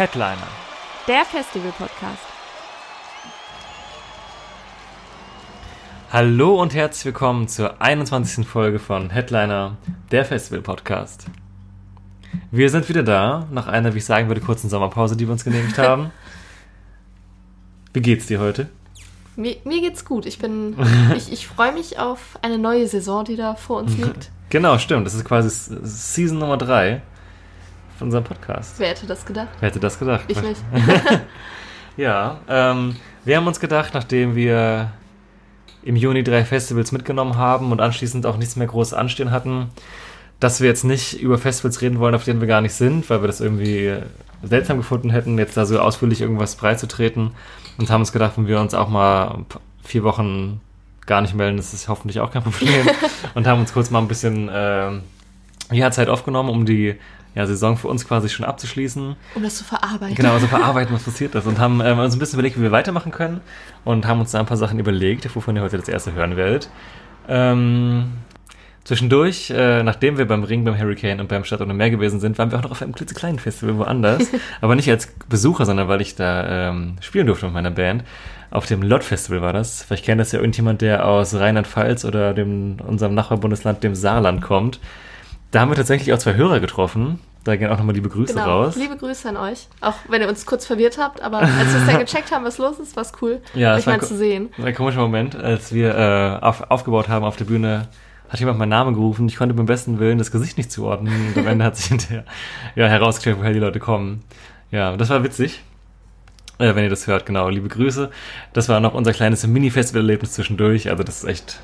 Headliner. Der Festival-Podcast. Hallo und herzlich willkommen zur 21. Folge von Headliner, der Festival Podcast. Wir sind wieder da, nach einer, wie ich sagen würde, kurzen Sommerpause, die wir uns genehmigt haben. Wie geht's dir heute? Mir, mir geht's gut. Ich bin, ich, ich freue mich auf eine neue Saison, die da vor uns liegt. Genau, stimmt. Das ist quasi Season Nummer 3 von unserem Podcast. Wer hätte das gedacht? Wer hätte das gedacht? Ich nicht. Ja, ähm, wir haben uns gedacht, nachdem wir im Juni drei Festivals mitgenommen haben und anschließend auch nichts mehr groß anstehen hatten, dass wir jetzt nicht über Festivals reden wollen, auf denen wir gar nicht sind, weil wir das irgendwie seltsam gefunden hätten, jetzt da so ausführlich irgendwas breizutreten und haben uns gedacht, wenn wir uns auch mal vier Wochen gar nicht melden, das ist hoffentlich auch kein Problem und haben uns kurz mal ein bisschen ähm, ja, Zeit aufgenommen, um die ja, Saison für uns quasi schon abzuschließen. Um das zu verarbeiten. Genau, also verarbeiten, was passiert ist. Und haben ähm, uns ein bisschen überlegt, wie wir weitermachen können. Und haben uns da ein paar Sachen überlegt, wovon ihr heute das erste hören werdet. Ähm, zwischendurch, äh, nachdem wir beim Ring, beim Hurricane und beim Stadt ohne Meer gewesen sind, waren wir auch noch auf einem klitzekleinen Festival woanders. aber nicht als Besucher, sondern weil ich da ähm, spielen durfte mit meiner Band. Auf dem Lot Festival war das. Vielleicht kennt das ja irgendjemand, der aus Rheinland-Pfalz oder dem, unserem Nachbarbundesland, dem Saarland, kommt. Da haben wir tatsächlich auch zwei Hörer getroffen. Da gehen auch nochmal liebe Grüße Genau. raus. Liebe Grüße an euch. Auch wenn ihr uns kurz verwirrt habt, aber als wir es dann gecheckt haben, was los ist, war es cool, Ja, euch mal zu sehen. Das war ein komischer Moment, als wir äh, auf, aufgebaut haben auf der Bühne, hat jemand meinen Namen gerufen. Ich konnte beim besten Willen das Gesicht nicht zuordnen. Und am Ende hat sich hinterher ja, herausgestellt, woher die Leute kommen. Ja, das war witzig. Äh, wenn ihr das hört, genau. Liebe Grüße. Das war noch unser kleines Mini-Festival-Erlebnis zwischendurch. Also das ist echt,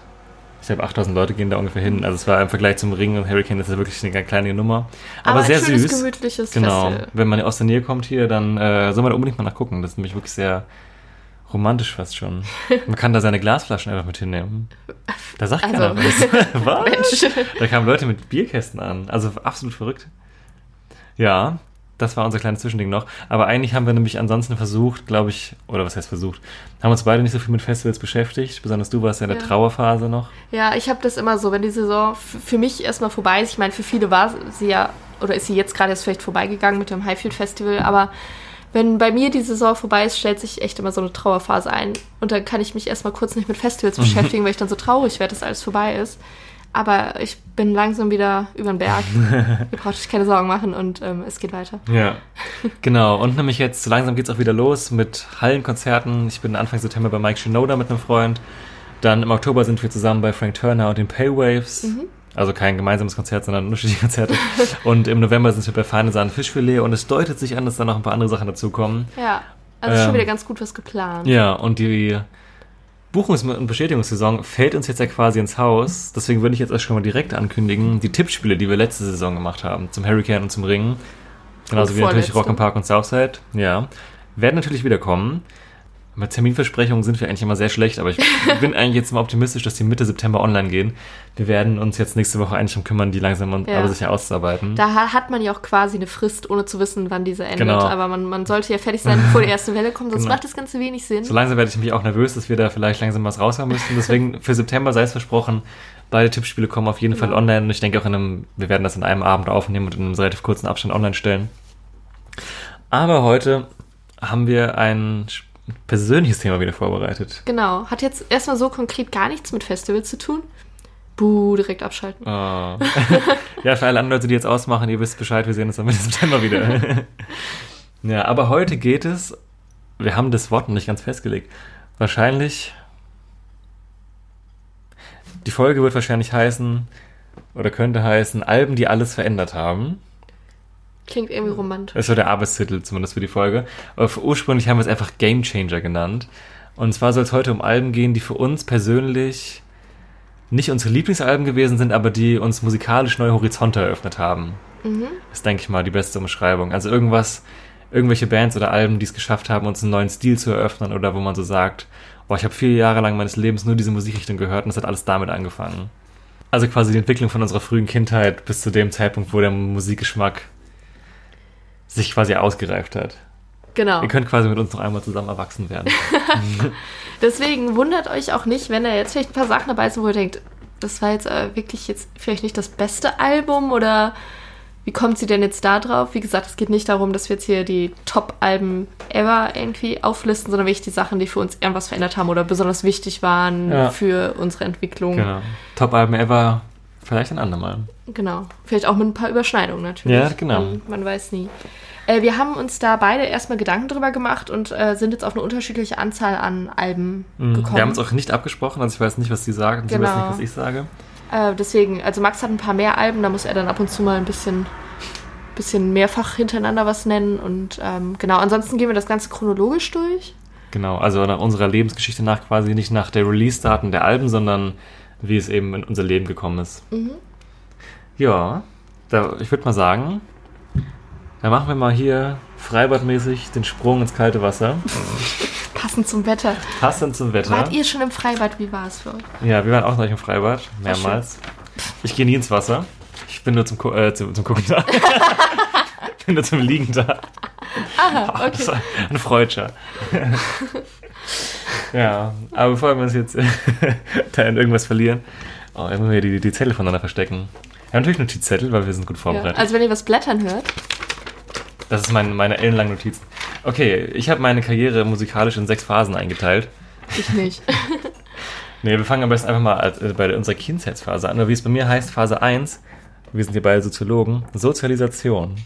ich glaube 8000 Leute gehen da ungefähr hin. Also es war im Vergleich zum Ring und Hurricane, das ist wirklich eine ganz kleine Nummer. Aber, sehr ein schönes, süß. gemütliches Genau. Festival. Wenn man aus der Nähe kommt hier, dann äh, soll man da unbedingt mal nachgucken. Das ist nämlich wirklich sehr romantisch fast schon. Man kann da seine Glasflaschen einfach mit hinnehmen. Da sagt Also, keiner was. was? Mensch. Da kamen Leute mit Bierkästen an. Also absolut verrückt. Ja, das war unser kleines Zwischending noch. Aber eigentlich haben wir nämlich ansonsten versucht, glaube ich, oder was heißt versucht, haben uns beide nicht so viel mit Festivals beschäftigt. Besonders du warst ja in der Ja. Trauerphase noch. Ja, ich habe das immer so, wenn die Saison für mich erstmal vorbei ist. Ich meine, für viele war sie ja, oder ist sie jetzt gerade erst vielleicht vorbeigegangen mit dem Highfield Festival, aber wenn bei mir die Saison vorbei ist, stellt sich echt immer so eine Trauerphase ein. Und dann kann ich mich erstmal kurz nicht mit Festivals beschäftigen, weil ich dann so traurig werde, dass alles vorbei ist. Aber ich bin langsam wieder über den Berg. Ihr braucht euch keine Sorgen machen und ähm, es geht weiter. Ja, genau. Und nämlich jetzt, so langsam geht's auch wieder los mit Hallenkonzerten. Ich bin Anfang September bei Mike Shinoda mit einem Freund. Dann im Oktober sind wir zusammen bei Frank Turner und den Paywaves. Also kein gemeinsames Konzert, sondern unterschiedliche Konzerte. und im November sind wir bei Feine Sahne Fischfilet und es deutet sich an, dass da noch ein paar andere Sachen dazukommen. Ja, also schon Ähm, wieder ganz gut was geplant. Ja, und die Buchungs- und Bestätigungssaison fällt uns jetzt ja quasi ins Haus. Deswegen würde ich jetzt erst schon mal direkt ankündigen, die Tippspiele, die wir letzte Saison gemacht haben, zum Hurricane und zum Ring, genauso Und wie natürlich. Rock Park und Southside, ja, werden natürlich wiederkommen. Bei Terminversprechungen sind wir eigentlich immer sehr schlecht, aber ich bin eigentlich jetzt mal optimistisch, dass die Mitte September online gehen. Wir werden uns jetzt nächste Woche eigentlich darum kümmern, die langsam und Ja. aber sicher auszuarbeiten. Da ha- hat man ja auch quasi eine Frist, ohne zu wissen, wann diese endet. Genau. Aber man, man sollte ja fertig sein, bevor die erste Welle kommt, sonst Genau. macht das Ganze wenig Sinn. So langsam werde ich mich auch nervös, dass wir da vielleicht langsam was raushauen müssen. Deswegen für September sei es versprochen, beide Tippspiele kommen auf jeden Fall Genau. online. Und ich denke auch in einem, wir werden das in einem Abend aufnehmen und in einem relativ kurzen Abstand online stellen. Aber heute haben wir ein persönliches Thema wieder vorbereitet. Genau. Hat jetzt erstmal so konkret gar nichts mit Festivals zu tun. Buh, direkt abschalten. Oh. ja, für alle anderen Leute, die jetzt ausmachen, ihr wisst Bescheid, wir sehen uns am Mitte September wieder. ja, aber heute geht es, wir haben das Wort noch nicht ganz festgelegt. Wahrscheinlich, die Folge wird wahrscheinlich heißen, oder könnte heißen, Alben, die alles verändert haben. Klingt irgendwie romantisch. Das so der Arbeitstitel zumindest für die Folge. Aber ursprünglich haben wir es einfach Game Changer genannt. Und zwar soll es heute um Alben gehen, die für uns persönlich nicht unsere Lieblingsalben gewesen sind, aber die uns musikalisch neue Horizonte eröffnet haben. Ist, denke ich mal, die beste Umschreibung. Also irgendwas, irgendwelche Bands oder Alben, die es geschafft haben, uns einen neuen Stil zu eröffnen oder wo man so sagt, boah, ich habe vier Jahre lang meines Lebens nur diese Musikrichtung gehört und es hat alles damit angefangen. Also quasi die Entwicklung von unserer frühen Kindheit bis zu dem Zeitpunkt, wo der Musikgeschmack sich quasi ausgereift hat. Genau. Ihr könnt quasi mit uns noch einmal zusammen erwachsen werden. Deswegen wundert euch auch nicht, wenn da jetzt vielleicht ein paar Sachen dabei sind, wo ihr denkt, das war jetzt äh, wirklich jetzt vielleicht nicht das beste Album oder wie kommt sie denn jetzt da drauf? Wie gesagt, es geht nicht darum, dass wir jetzt hier die Top-Alben ever irgendwie auflisten, sondern wirklich die Sachen, die für uns irgendwas verändert haben oder besonders wichtig waren Ja. für unsere Entwicklung. genau. Top-Alben ever, vielleicht ein andermal. Genau. Vielleicht auch mit ein paar Überschneidungen natürlich. Ja, genau. Man, man weiß nie. Äh, wir haben uns da beide erstmal Gedanken drüber gemacht und äh, sind jetzt auf eine unterschiedliche Anzahl an Alben Mhm. gekommen. Wir haben uns auch nicht abgesprochen, also ich weiß nicht, was sie sagen, und sie Genau. weiß nicht, was ich sage. Äh, deswegen, also Max hat ein paar mehr Alben, da muss er dann ab und zu mal ein bisschen, bisschen mehrfach hintereinander was nennen. Und ähm, genau, ansonsten gehen wir das Ganze chronologisch durch. Genau, also nach unserer Lebensgeschichte nach quasi nicht nach der Release-Daten der Alben, sondern wie es eben in unser Leben gekommen ist. Ja, da, ich würde mal sagen, da machen wir mal hier freibadmäßig den Sprung ins kalte Wasser. Passend zum Wetter. Passend zum Wetter. Wart ihr schon im Freibad? Wie war es für euch? Ja, wir waren auch noch im Freibad, mehrmals. Ich gehe nie ins Wasser. Ich bin nur zum, äh, zum, zum Gucken da. ich bin nur zum Liegen da. Aha, Das okay. war Ein Freudscher. Ja, aber bevor wir uns jetzt da in irgendwas verlieren, oh, müssen wir die, die Zettel voneinander verstecken. Wir haben natürlich Notizzettel, weil wir sind gut Ja. vorbereitet. Also wenn ihr was blättern hört, das ist mein, meine ellenlangen Notizen. Okay, ich habe meine Karriere musikalisch in sechs Phasen eingeteilt. ich nicht. Nee, wir fangen am besten einfach mal äh, bei unserer Kindheitsphase an. Oder wie es bei mir heißt, Phase 1, wir sind hier beide Soziologen, Sozialisation.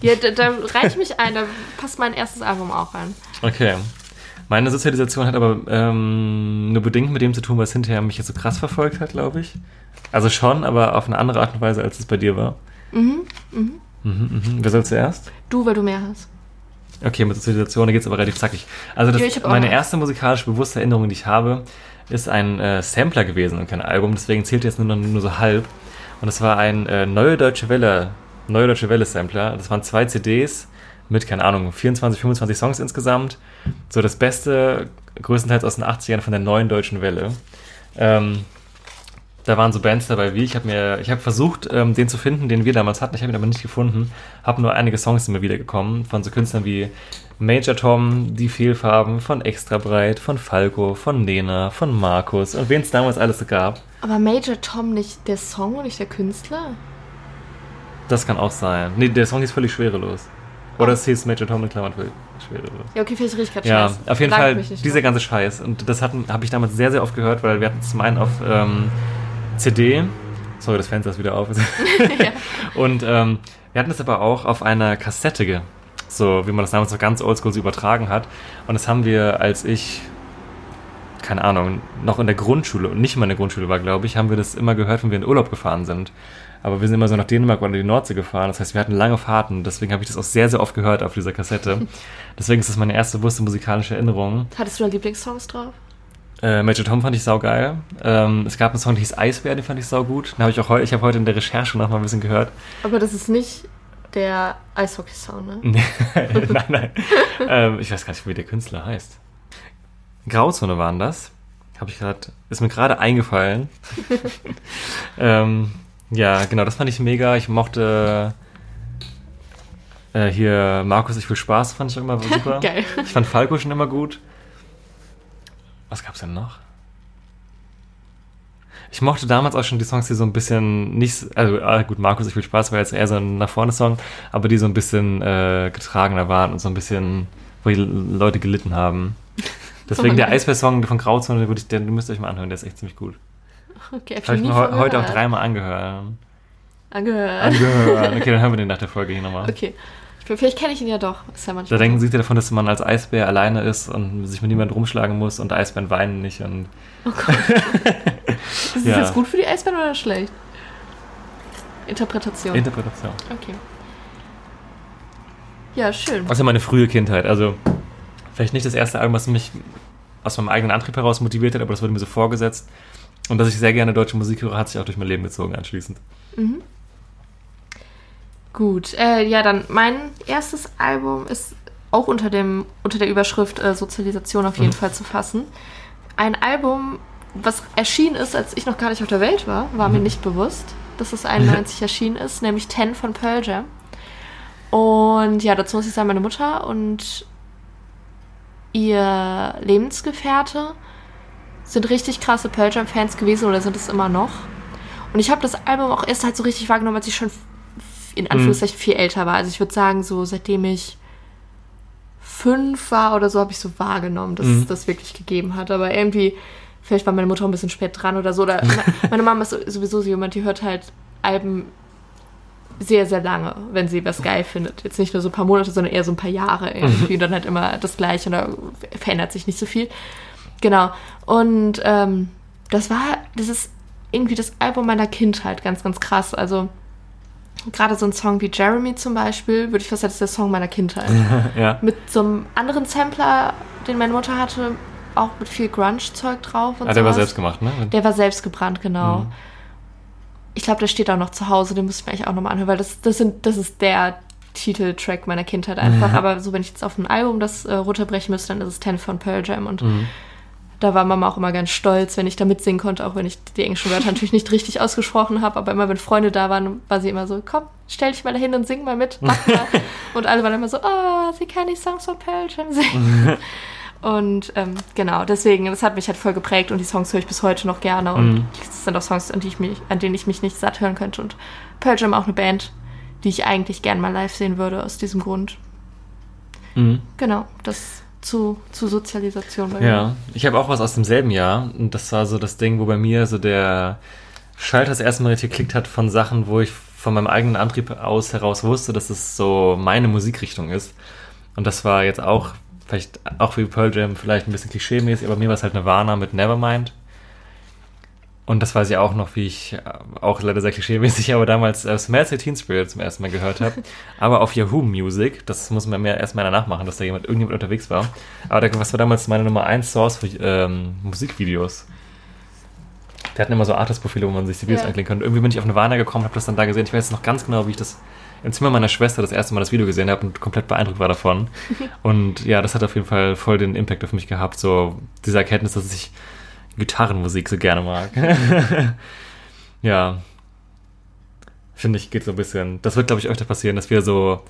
ja, da, da reiche ich mich ein, da passt mein erstes Album auch an. Okay. Meine Sozialisation hat aber ähm, nur bedingt mit dem zu tun, was hinterher mich jetzt so krass verfolgt hat, glaube ich. Also schon, aber auf eine andere Art und Weise, als es bei dir war. Mhm, mhm. Wer soll zuerst? Du, weil du mehr hast. Okay, mit Sozialisation, da geht es aber relativ zackig. Also das, Ja, meine erste musikalisch bewusste Erinnerung, die ich habe, ist ein äh, Sampler gewesen und kein Album, deswegen zählt jetzt nur, nur so halb. Und das war ein äh, Neue Deutsche Welle, Neue Deutsche Welle Sampler. Das waren zwei CDs mit, keine Ahnung, 24, 25 Songs insgesamt. So das Beste, größtenteils aus den 80ern von der Neuen Deutschen Welle. Ähm, da waren so Bands dabei wie ich habe mir ich habe versucht ähm, den zu finden den wir damals hatten ich habe ihn aber nicht gefunden habe nur einige Songs sind mir wiedergekommen von so Künstlern wie Major Tom die Fehlfarben von Extra Breit von Falco von Nena von Markus und wen es damals alles gab Aber Major Tom nicht der Song und nicht der Künstler? das kann auch sein nee der Song ist völlig schwerelos oder es hieß Major Tom in Klammern Ja, okay, vielleicht rieche ich gerade Ja, Scheiß. auf jeden Langt Fall dieser ganze Scheiß. Und das hatten- habe ich damals sehr, sehr oft gehört, weil wir hatten es zum einen auf ähm, CD. Sorry, das Fenster ist wieder auf. Und ähm, wir hatten es aber auch auf einer Kassette, so wie man das damals noch ganz oldschool so übertragen hat. Und das haben wir, als ich, keine Ahnung, noch in der Grundschule und nicht mal in der Grundschule war, glaube ich, haben wir das immer gehört, wenn wir in Urlaub gefahren sind. Aber wir sind immer so nach Dänemark oder die Nordsee gefahren. Das heißt, wir hatten lange Fahrten. Deswegen habe ich das auch sehr, sehr oft gehört auf dieser Kassette. Deswegen ist das meine erste bewusste musikalische Erinnerung. Hattest du da Lieblingssongs drauf? Äh, Major Tom fand ich saugeil. Ähm, es gab einen Song, der hieß Eisbär, den fand ich saugut. Den habe ich auch heute, ich habe heute in der Recherche noch mal ein bisschen gehört. Aber das ist nicht der Eishockey-Song, ne? nein, nein. ähm, ich weiß gar nicht, wie der Künstler heißt. Grauzone waren das. Habe ich gerade, ist mir gerade eingefallen. ähm, ja, genau, das fand ich mega. Ich mochte äh, hier Markus, ich will Spaß, fand ich auch immer super. Geil. Ich fand Falco schon immer gut. Was gab's denn noch? Ich mochte damals auch schon die Songs, die so ein bisschen nicht, also ah, gut, Markus, ich will Spaß war jetzt eher so ein nach vorne Song, aber die so ein bisschen äh, getragener waren und so ein bisschen, wo die Leute gelitten haben. Deswegen der Eisbär-Song von Grauzone, den, würde ich, den müsst ihr euch mal anhören, der ist echt ziemlich gut. Okay, hab ich nie mir von heu- heute auch gehört. dreimal angehört. angehört. Angehört. Okay, dann hören wir den nach der Folge hier nochmal. Okay. Ich, vielleicht kenne ich ihn ja doch. Ist ja Da denken sie davon, dass man als Eisbär alleine ist und sich mit niemandem rumschlagen muss und Eisbären weinen nicht und Ist das ja. jetzt gut für die Eisbären oder schlecht? Interpretation. Interpretation. okay. Ja, schön. Das ist ja meine frühe Kindheit. Also, vielleicht nicht das erste Album, was mich aus meinem eigenen Antrieb heraus motiviert hat, aber das wurde mir so vorgesetzt. Und dass ich sehr gerne deutsche Musik höre, hat sich auch durch mein Leben gezogen anschließend. Gut, äh, ja, dann mein erstes Album ist auch unter, dem, unter der Überschrift äh, Sozialisation auf jeden Mhm. Fall zu fassen. Ein Album, was erschienen ist, als ich noch gar nicht auf der Welt war, war Mhm. mir nicht bewusst, dass es 91 erschienen ist, nämlich Ten von Pearl Jam. Und ja, dazu muss ich sagen, meine Mutter und ihr Lebensgefährte sind richtig krasse Pearl Jam-Fans gewesen oder sind es immer noch. Und ich habe das Album auch erst halt so richtig wahrgenommen, als ich schon in Anführungszeichen viel älter war. Also ich würde sagen, so seitdem ich fünf war oder so, habe ich so wahrgenommen, dass es das wirklich gegeben hat. Aber irgendwie, vielleicht war meine Mutter ein bisschen spät dran oder so. Oder me- meine Mama ist sowieso so jemand, die hört halt Alben sehr, sehr lange, wenn sie was geil findet. Jetzt nicht nur so ein paar Monate, sondern eher so ein paar Jahre irgendwie. Und dann halt immer das Gleiche und da verändert sich nicht so viel. Genau. Und ähm, das war, das ist irgendwie das Album meiner Kindheit, ganz, ganz krass. Also gerade so ein Song wie Jeremy zum Beispiel, würde ich fast sagen, das ist der Song meiner Kindheit. ja. Mit so einem anderen Sampler, den meine Mutter hatte, auch mit viel Grunge-Zeug drauf und Ah, der war sowas. selbst gemacht, ne? Der war selbst gebrannt, genau. Mhm. Ich glaube, der steht auch noch zu Hause, den muss ich mir eigentlich auch nochmal anhören, weil das, das, sind, das ist der Titeltrack meiner Kindheit einfach. Aber so, wenn ich jetzt auf ein Album das äh, runterbrechen müsste, dann ist es Ten von Pearl Jam. Und Mhm. da war Mama auch immer ganz stolz, wenn ich da mitsingen konnte, auch wenn ich die englischen Wörter natürlich nicht richtig ausgesprochen habe. Aber immer, wenn Freunde da waren, war sie immer so, komm, stell dich mal dahin und sing mal mit, mach mal. und alle waren immer so, oh, sie kann die Songs von Pearl Jam singen. Und ähm, genau, deswegen, das hat mich halt voll geprägt und die Songs höre ich bis heute noch gerne. Und Mhm. das sind auch Songs, an, die ich mich, an denen ich mich nicht satt hören könnte. Und Pearl Jam auch eine Band, die ich eigentlich gern mal live sehen würde, aus diesem Grund. Mhm. Genau, das zu, zu Sozialisation bei Ja, ich habe auch was aus demselben Jahr. Und das war so das Ding, wo bei mir so der Schalter das erste Mal richtig geklickt hat von Sachen, wo ich von meinem eigenen Antrieb aus heraus wusste, dass es so meine Musikrichtung ist. Und das war jetzt auch, vielleicht auch wie Pearl Jam, vielleicht ein bisschen klischee-mäßig, aber mir war es halt Nirvana mit Nevermind. Und das weiß ich auch noch, wie ich äh, auch leider sehr klischee-mäßig, aber damals äh, Smells Teen Spirit zum ersten Mal gehört habe. aber auf Yahoo Music, das muss man mir erstmal danach machen, dass da jemand, irgendjemand unterwegs war. Aber da, was war damals meine Nummer 1 Source für ähm, Musikvideos? Wir hatten immer so Artist-Profile, wo man sich die Videos Ja. anklicken konnte. Irgendwie bin ich auf Nirvana gekommen, habe das dann da gesehen. Ich weiß jetzt noch ganz genau, wie ich das im Zimmer meiner Schwester das erste Mal das Video gesehen habe und komplett beeindruckt war davon. und ja, das hat auf jeden Fall voll den Impact auf mich gehabt, so diese Erkenntnis, dass ich Gitarrenmusik so gerne mag. ja. Finde ich, geht so ein bisschen. Das wird, glaube ich, öfter passieren, dass wir so,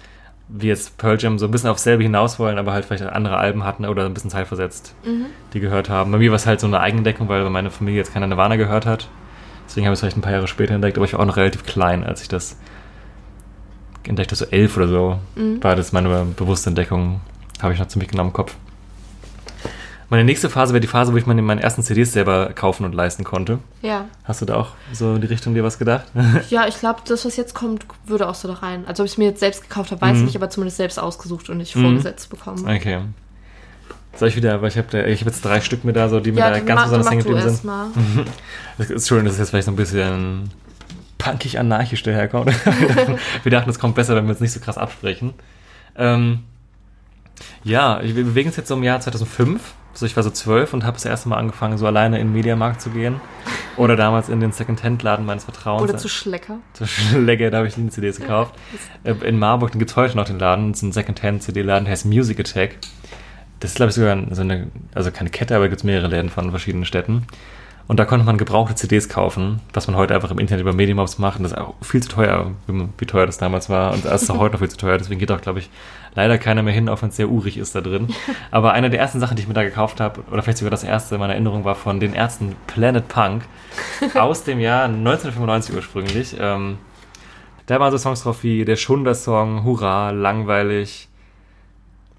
wie jetzt Pearl Jam, so ein bisschen aufs selbe hinaus wollen, aber halt vielleicht andere Alben hatten oder ein bisschen zeitversetzt, die gehört haben. Bei mir war es halt so eine Eigenentdeckung, weil meine Familie jetzt keine Nirvana gehört hat. Deswegen habe ich es vielleicht ein paar Jahre später entdeckt, aber ich war auch noch relativ klein, als ich das entdeckt habe, so elf oder so. War das meine bewusste Entdeckung. Habe ich noch ziemlich genau im Kopf. Meine nächste Phase wäre die Phase, wo ich meine, meine ersten CDs selber kaufen und leisten konnte. Ja. Hast du da auch so in die Richtung dir was gedacht? Ja, ich glaube, das, was jetzt kommt, würde auch so da rein. Also, ob ich es mir jetzt selbst gekauft habe, weiß ich Mhm. nicht, aber zumindest selbst ausgesucht und nicht Mhm. vorgesetzt bekommen. okay. Soll ich wieder, weil ich habe ich hab jetzt drei Stück mit da, so, die mir da ganz mach, besonders hängen geblieben sind. mal. Das ist schön, dass es jetzt vielleicht so ein bisschen punkig-anarchisch daherkommt. wir dachten, es kommt besser, wenn wir uns nicht so krass absprechen. Ähm, ja, wir bewegen uns jetzt so im Jahr 2005. So, ich war so zwölf und habe das erste Mal angefangen, so alleine in den Mediamarkt zu gehen. Oder damals in den Second-Hand-Laden meines Vertrauens. Oder zu Schlecker. Zu Schläger, da habe ich Linie-CDs gekauft. Äh, In Marburg, gibt es heute noch den Laden. Das ist ein Second-Hand-CD-Laden, der heißt Music Attack. Das ist, glaube ich, sogar so eine, also keine Kette, aber gibt es mehrere Läden von verschiedenen Städten. Und da konnte man gebrauchte CDs kaufen, was man heute einfach im Internet über Mediamobs macht. Und das ist auch viel zu teuer, wie, wie teuer das damals war. Und das ist auch heute noch viel zu teuer. Deswegen geht auch, glaube ich, leider keiner mehr hin, auch wenn es sehr urig ist da drin. Aber eine der ersten Sachen, die ich mir da gekauft habe, oder vielleicht sogar das erste in meiner Erinnerung, war von den Ärzten Planet Punk aus dem Jahr 1995 ursprünglich. Ähm, da waren so Songs drauf wie der Schunder-Song, Hurra, langweilig.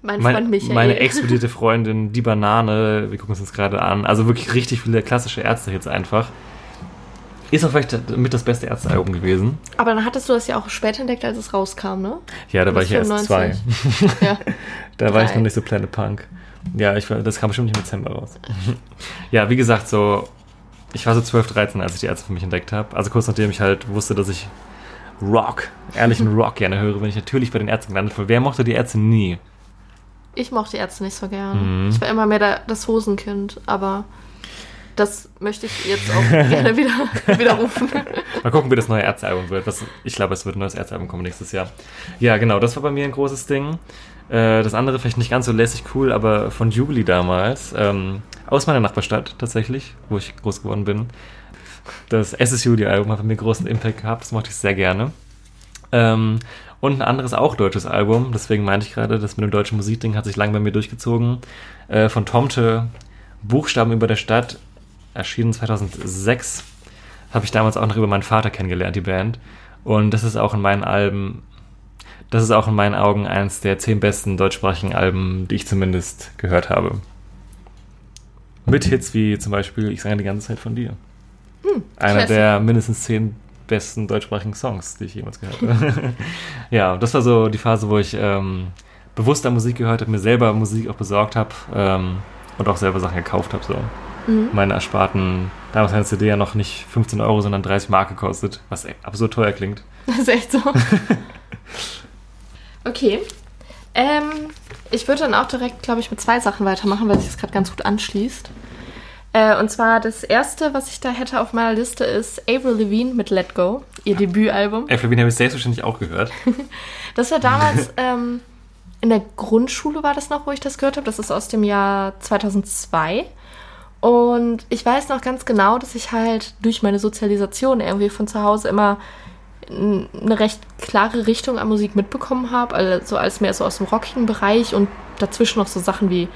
Mein Mein, Freund Michael. meine explodierte Freundin, die Banane, wir gucken uns das gerade an. Also wirklich richtig viele klassische Ärzte-Hits einfach. Ist auch vielleicht mit das beste Ärztealbum gewesen. Aber dann hattest du das ja auch später entdeckt, als es rauskam, ne? Ja, da war ich ja erst zwei. 95. ja. Da war ich Drei. noch nicht so Planet Punk. Ja, ich, das kam bestimmt nicht im Dezember raus. ja, wie gesagt, so, ich war so 12, 13, als ich die Ärzte für mich entdeckt habe. Also kurz nachdem ich halt wusste, dass ich Rock, ehrlichen Rock gerne höre, bin ich natürlich bei den Ärzten gelandet. Weil Wer mochte die Ärzte nie? Ich mochte die Ärzte nicht so gern. Mhm. Ich war immer mehr da, das Hosenkind, aber Das möchte ich jetzt auch gerne wieder widerrufen. Mal gucken, wie das neue Ärztealbum wird. Was, ich glaube, es wird ein neues Ärztealbum kommen nächstes Jahr. Ja, genau, das war bei mir ein großes Ding. Äh, das andere vielleicht nicht ganz so lässig cool, aber von Jubilee damals. Ähm, aus meiner Nachbarstadt tatsächlich, wo ich groß geworden bin. Das SS Jubilee-Album hat bei mir großen Impact gehabt. Das mochte ich sehr gerne. Ähm, und ein anderes auch deutsches Album, deswegen meinte ich gerade, das mit dem deutschen Musikding hat sich lang bei mir durchgezogen. Äh, von Tomte, Buchstaben über der Stadt, erschienen 2006. Habe ich damals auch noch über meinen Vater kennengelernt, die Band. Und das ist auch in meinen Alben, das ist auch in meinen Augen eines der zehn besten deutschsprachigen Alben, die ich zumindest gehört habe. Mit Hits wie zum Beispiel Ich sang die ganze Zeit von dir. Hm, Einer der mindestens zehn besten deutschsprachigen Songs, die ich jemals gehört habe. ja, das war so die Phase, wo ich ähm, bewusster Musik gehört habe, mir selber Musik auch besorgt habe ähm, und auch selber Sachen gekauft habe. So. Mhm. Meine ersparten, damals hat eine CD ja noch nicht 15 Euro, sondern 30 Mark gekostet, was e- absurd teuer klingt. Das ist echt so. okay. Ähm, ich würde dann auch direkt, glaube ich, mit zwei Sachen weitermachen, weil sich das gerade ganz gut anschließt. Äh, und zwar das erste, was ich da hätte auf meiner Liste, ist Avril Lavigne mit Let Go, ihr Debütalbum. Ey, Flavin habe ich selbstverständlich auch gehört. Das war damals ähm, in der Grundschule war das noch, wo ich das gehört habe. Das ist aus dem Jahr 2002. Und ich weiß noch ganz genau, dass ich halt durch meine Sozialisation irgendwie von zu Hause immer eine recht klare Richtung an Musik mitbekommen habe. Also als mehr so aus dem rockigen Bereich und dazwischen noch so Sachen wie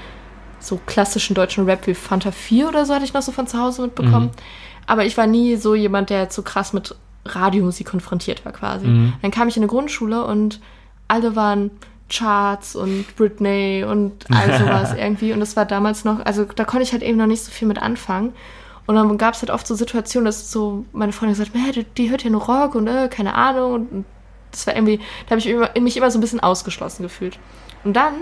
so klassischen deutschen Rap wie Fanta 4 oder so hatte ich noch so von zu Hause mitbekommen. Aber ich war nie so jemand, der jetzt so krass mit Radiomusik konfrontiert war quasi. Mhm. Dann kam ich in eine Grundschule und alle waren Charts und Britney und all sowas irgendwie. Und das war damals noch, also da konnte ich halt eben noch nicht so viel mit anfangen. Und dann gab es halt oft so Situationen, dass so meine Freundin gesagt hat, "Hä, die, die hört ja nur Rock und äh, keine Ahnung. Und, das war irgendwie, da habe ich immer, mich immer so ein bisschen ausgeschlossen gefühlt. Und dann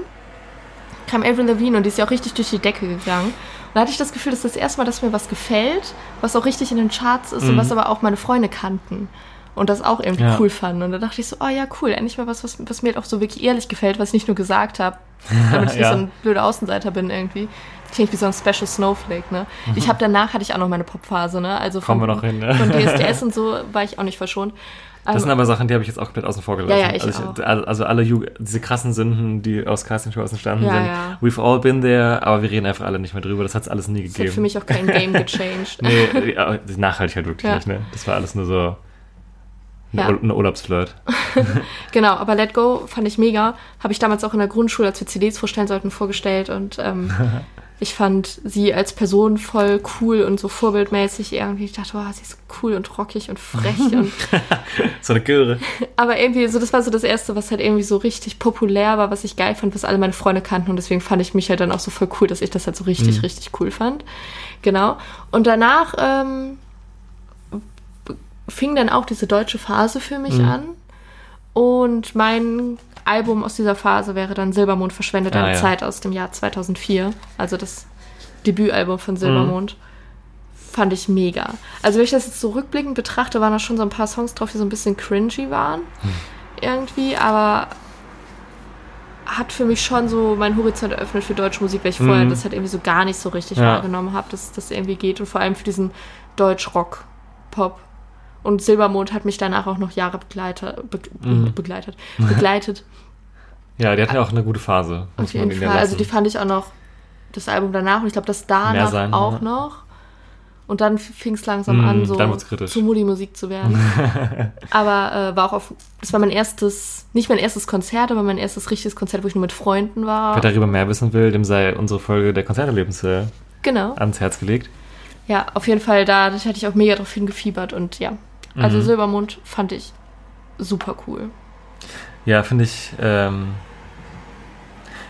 kam Avril Lavigne und die ist ja auch richtig durch die Decke gegangen. Und da hatte ich das Gefühl, dass das erste Mal, dass mir was gefällt, was auch richtig in den Charts ist und Mhm. was aber auch meine Freunde kannten. Und das auch irgendwie Ja. cool fanden. Und da dachte ich so, oh ja, cool, endlich mal was, was, was mir auch so wirklich ehrlich gefällt, was ich nicht nur gesagt habe, damit ich nicht Ja. so ein blöder Außenseiter bin irgendwie. Das klingt wie so ein Special Snowflake, ne? Ich habe danach hatte ich auch noch meine Popphase, ne? Also Mhm. Kommen von, wir noch hin, ne? von DSDS und so war ich auch nicht verschont. Das Ähm, sind aber Sachen, die habe ich jetzt auch komplett außen vor gelassen. Ja, ja, ich also, auch. also alle Ju diese krassen Sünden, die aus Castingshows entstanden Ja, sind. ja. We've all been there, aber wir reden einfach alle nicht mehr drüber. Das hat es alles nie das hat gegeben. für mich auch kein Game gechanged. nee, ja, nachhaltig halt wirklich nicht, ne? Das war alles nur so eine, Ja. Urlaubsflirt. Genau, aber Let Go fand ich mega. Habe ich damals auch in der Grundschule, als wir CDs vorstellen sollten, vorgestellt. Und ähm, ich fand sie als Person voll cool und so vorbildmäßig irgendwie. Ich dachte, wow, sie ist cool und rockig und frech. und, So eine Göre. aber irgendwie, so das war so das Erste, was halt irgendwie so richtig populär war, was ich geil fand, was alle meine Freunde kannten. Und deswegen fand ich mich halt dann auch so voll cool, dass ich das halt so richtig, richtig cool fand. Genau. Und danach ähm, fing dann auch diese deutsche Phase für mich Mhm. an. Und mein Album aus dieser Phase wäre dann Silbermond verschwendet Ah, eine ja. Zeit aus dem Jahr 2004. Also das Debütalbum von Silbermond. Fand ich mega. Also wenn ich das jetzt so rückblickend betrachte, waren da schon so ein paar Songs drauf, die so ein bisschen cringy waren. Irgendwie, aber hat für mich schon so meinen Horizont eröffnet für deutsche Musik, weil ich vorher Mhm. das halt irgendwie so gar nicht so richtig Ja. wahrgenommen habe, dass das irgendwie geht und vor allem für diesen Deutsch-Rock-Pop. Und Silbermond hat mich danach auch noch Jahre begleitet, be Mhm. begleitet, begleitet. Ja, die hatten ja auch eine gute Phase. muss Auf jeden Fall. Also die fand ich auch noch, das Album danach und ich glaube, das danach sein, auch ja. noch. Und dann fing es langsam Mm, an, so zu Moody-Musik zu werden. aber äh, war auch auf, das war mein erstes, nicht mein erstes Konzert, aber mein erstes richtiges Konzert, wo ich nur mit Freunden war. Wer darüber mehr wissen will, dem sei unsere Folge der Konzerterlebnisse Genau. ans Herz gelegt. Ja, auf jeden Fall, da da hatte ich auch mega drauf hingefiebert und ja. Also Mhm. Silbermond fand ich super cool. Ja, finde ich ähm,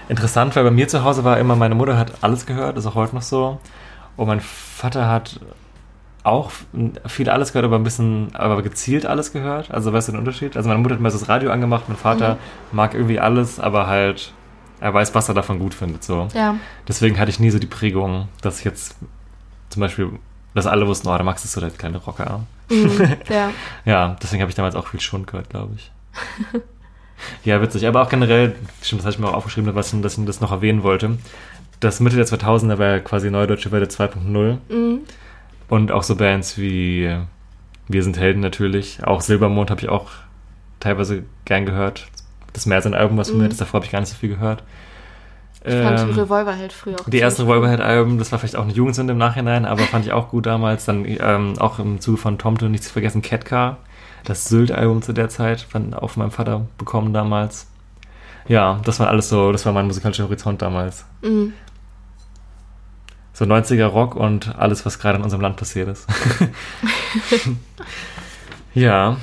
interessant, weil bei mir zu Hause war immer, meine Mutter hat alles gehört, ist auch heute noch so. Und mein Vater hat auch viel alles gehört, aber ein bisschen, aber gezielt alles gehört. Also weißt du den Unterschied? Also meine Mutter hat mal das Radio angemacht, mein Vater mag irgendwie alles, aber halt, er weiß, was er davon gut findet. So. Ja. Deswegen hatte ich nie so die Prägung, dass ich jetzt zum Beispiel, dass alle wussten, oh, der Max ist so der kleine Rocker. Mhm, ja. Ja, deswegen habe ich damals auch viel Schund gehört, glaube ich. ja, witzig. Aber auch generell, stimmt, das habe ich mir auch aufgeschrieben, was, dass ich das noch erwähnen wollte. das Mitte der 2000er war ja quasi Neue Deutsche Welle 2.0. Mhm. Und auch so Bands wie Wir sind Helden natürlich. Auch Silbermond habe ich auch teilweise gern gehört. Das ist mehr sein Album, was von mir ist. Davor habe ich gar nicht so viel gehört. Ich fand Ähm, Revolverheld früher auch die ersten. Revolverhead-Alben, das war vielleicht auch eine Jugendsünde im Nachhinein, aber fand ich auch gut damals. Dann ähm, auch im Zuge von Tomte nicht zu vergessen, Catcar, das Sylt-Album zu der Zeit, von, auch von meinem Vater bekommen damals. Ja, das war alles so, das war mein musikalischer Horizont damals. Mhm. So 90er Rock und alles, was gerade in unserem Land passiert ist. ja.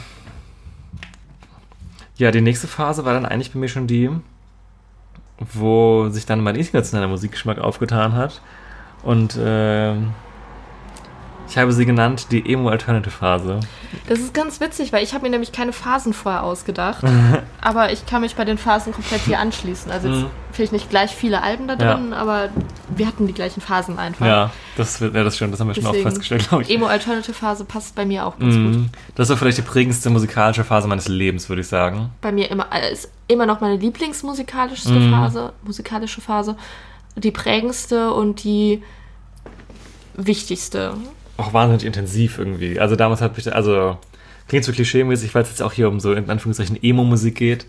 Ja, die nächste Phase war dann eigentlich bei mir schon die, wo sich dann mein internationaler Musikgeschmack aufgetan hat. Und ähm, ich habe sie genannt die Emo-Alternative-Phase. Das ist ganz witzig, weil ich habe mir nämlich keine Phasen vorher ausgedacht. aber ich kann mich bei den Phasen komplett hier anschließen. Also jetzt Mhm. vielleicht nicht gleich viele Alben da Ja. drin, aber wir hatten die gleichen Phasen einfach. Ja, das wäre das schon, das haben wir schon auch Deswegen festgestellt, glaube ich. Emo-Alternative-Phase passt bei mir auch ganz gut. Mhm. Das war vielleicht die prägendste musikalische Phase meines Lebens, würde ich sagen. Bei mir immer, äh, ist immer noch meine lieblingsmusikalischste Mhm. Phase, musikalische Phase. Die prägendste und die wichtigste. Auch wahnsinnig intensiv irgendwie. Also damals hat mich, also klingt so klischee-mäßig, weil es jetzt auch hier um so in Anführungszeichen Emo-Musik geht.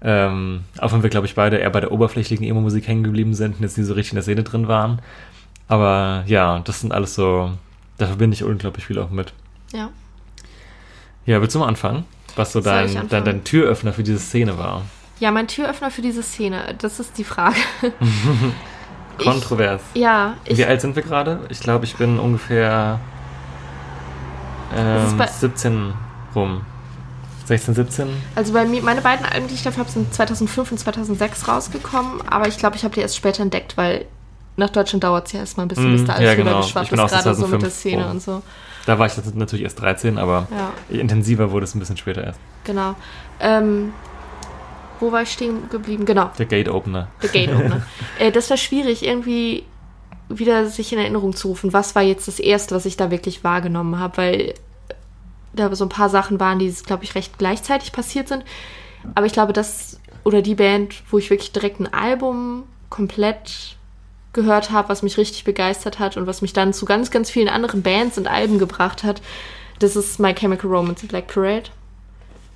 Ähm, auch wenn wir, glaube ich, beide eher bei der oberflächlichen Emo-Musik hängen geblieben sind und jetzt nie so richtig in der Szene drin waren. Aber ja, das sind alles so, da verbinde ich unglaublich viel auch mit. Ja. Ja, willst du mal anfangen? Was so dein, dein, dein Türöffner für diese Szene war. Ja, mein Türöffner für diese Szene, das ist die Frage. Ich- Kontrovers. Ja, ich, Wie alt sind wir gerade? Ich glaube, ich bin ungefähr ähm, bei- 17 rum. 16, 17? also bei mir, meine beiden Alben, die ich dafür habe, sind 2005 und 2006 rausgekommen, aber ich glaube, ich habe die erst später entdeckt, weil nach Deutschland dauert es ja erstmal ein bisschen, Mm, bis da alles ja, genau. geschwappt Ich ist, gerade so mit 2005 der Szene rum. und so. Da war ich natürlich erst 13, aber Ja, intensiver wurde es ein bisschen später erst. genau. Ähm, wo war ich stehen geblieben? Genau, Der Gate Opener. The Gate Opener. äh, das war schwierig, irgendwie wieder sich in Erinnerung zu rufen. Was war jetzt das Erste, was ich da wirklich wahrgenommen habe? Weil da so ein paar Sachen waren, die, glaube ich, recht gleichzeitig passiert sind. Aber ich glaube, das oder die Band, wo ich wirklich direkt ein Album komplett gehört habe, was mich richtig begeistert hat und was mich dann zu ganz, ganz vielen anderen Bands und Alben gebracht hat, das ist My Chemical Romance Black Parade.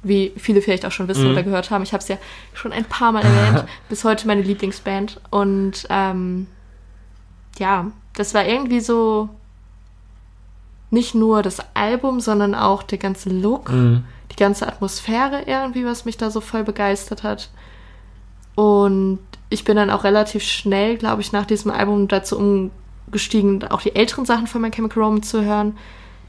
Wie viele vielleicht auch schon wissen Mhm. oder gehört haben. Ich habe es ja schon ein paar Mal erwähnt. Bis heute meine Lieblingsband. Und ähm, ja, das war irgendwie so nicht nur das Album, sondern auch der ganze Look, Mhm. die ganze Atmosphäre irgendwie, was mich da so voll begeistert hat. Und ich bin dann auch relativ schnell, glaube ich, nach diesem Album dazu umgestiegen, auch die älteren Sachen von My Chemical Romance zu hören,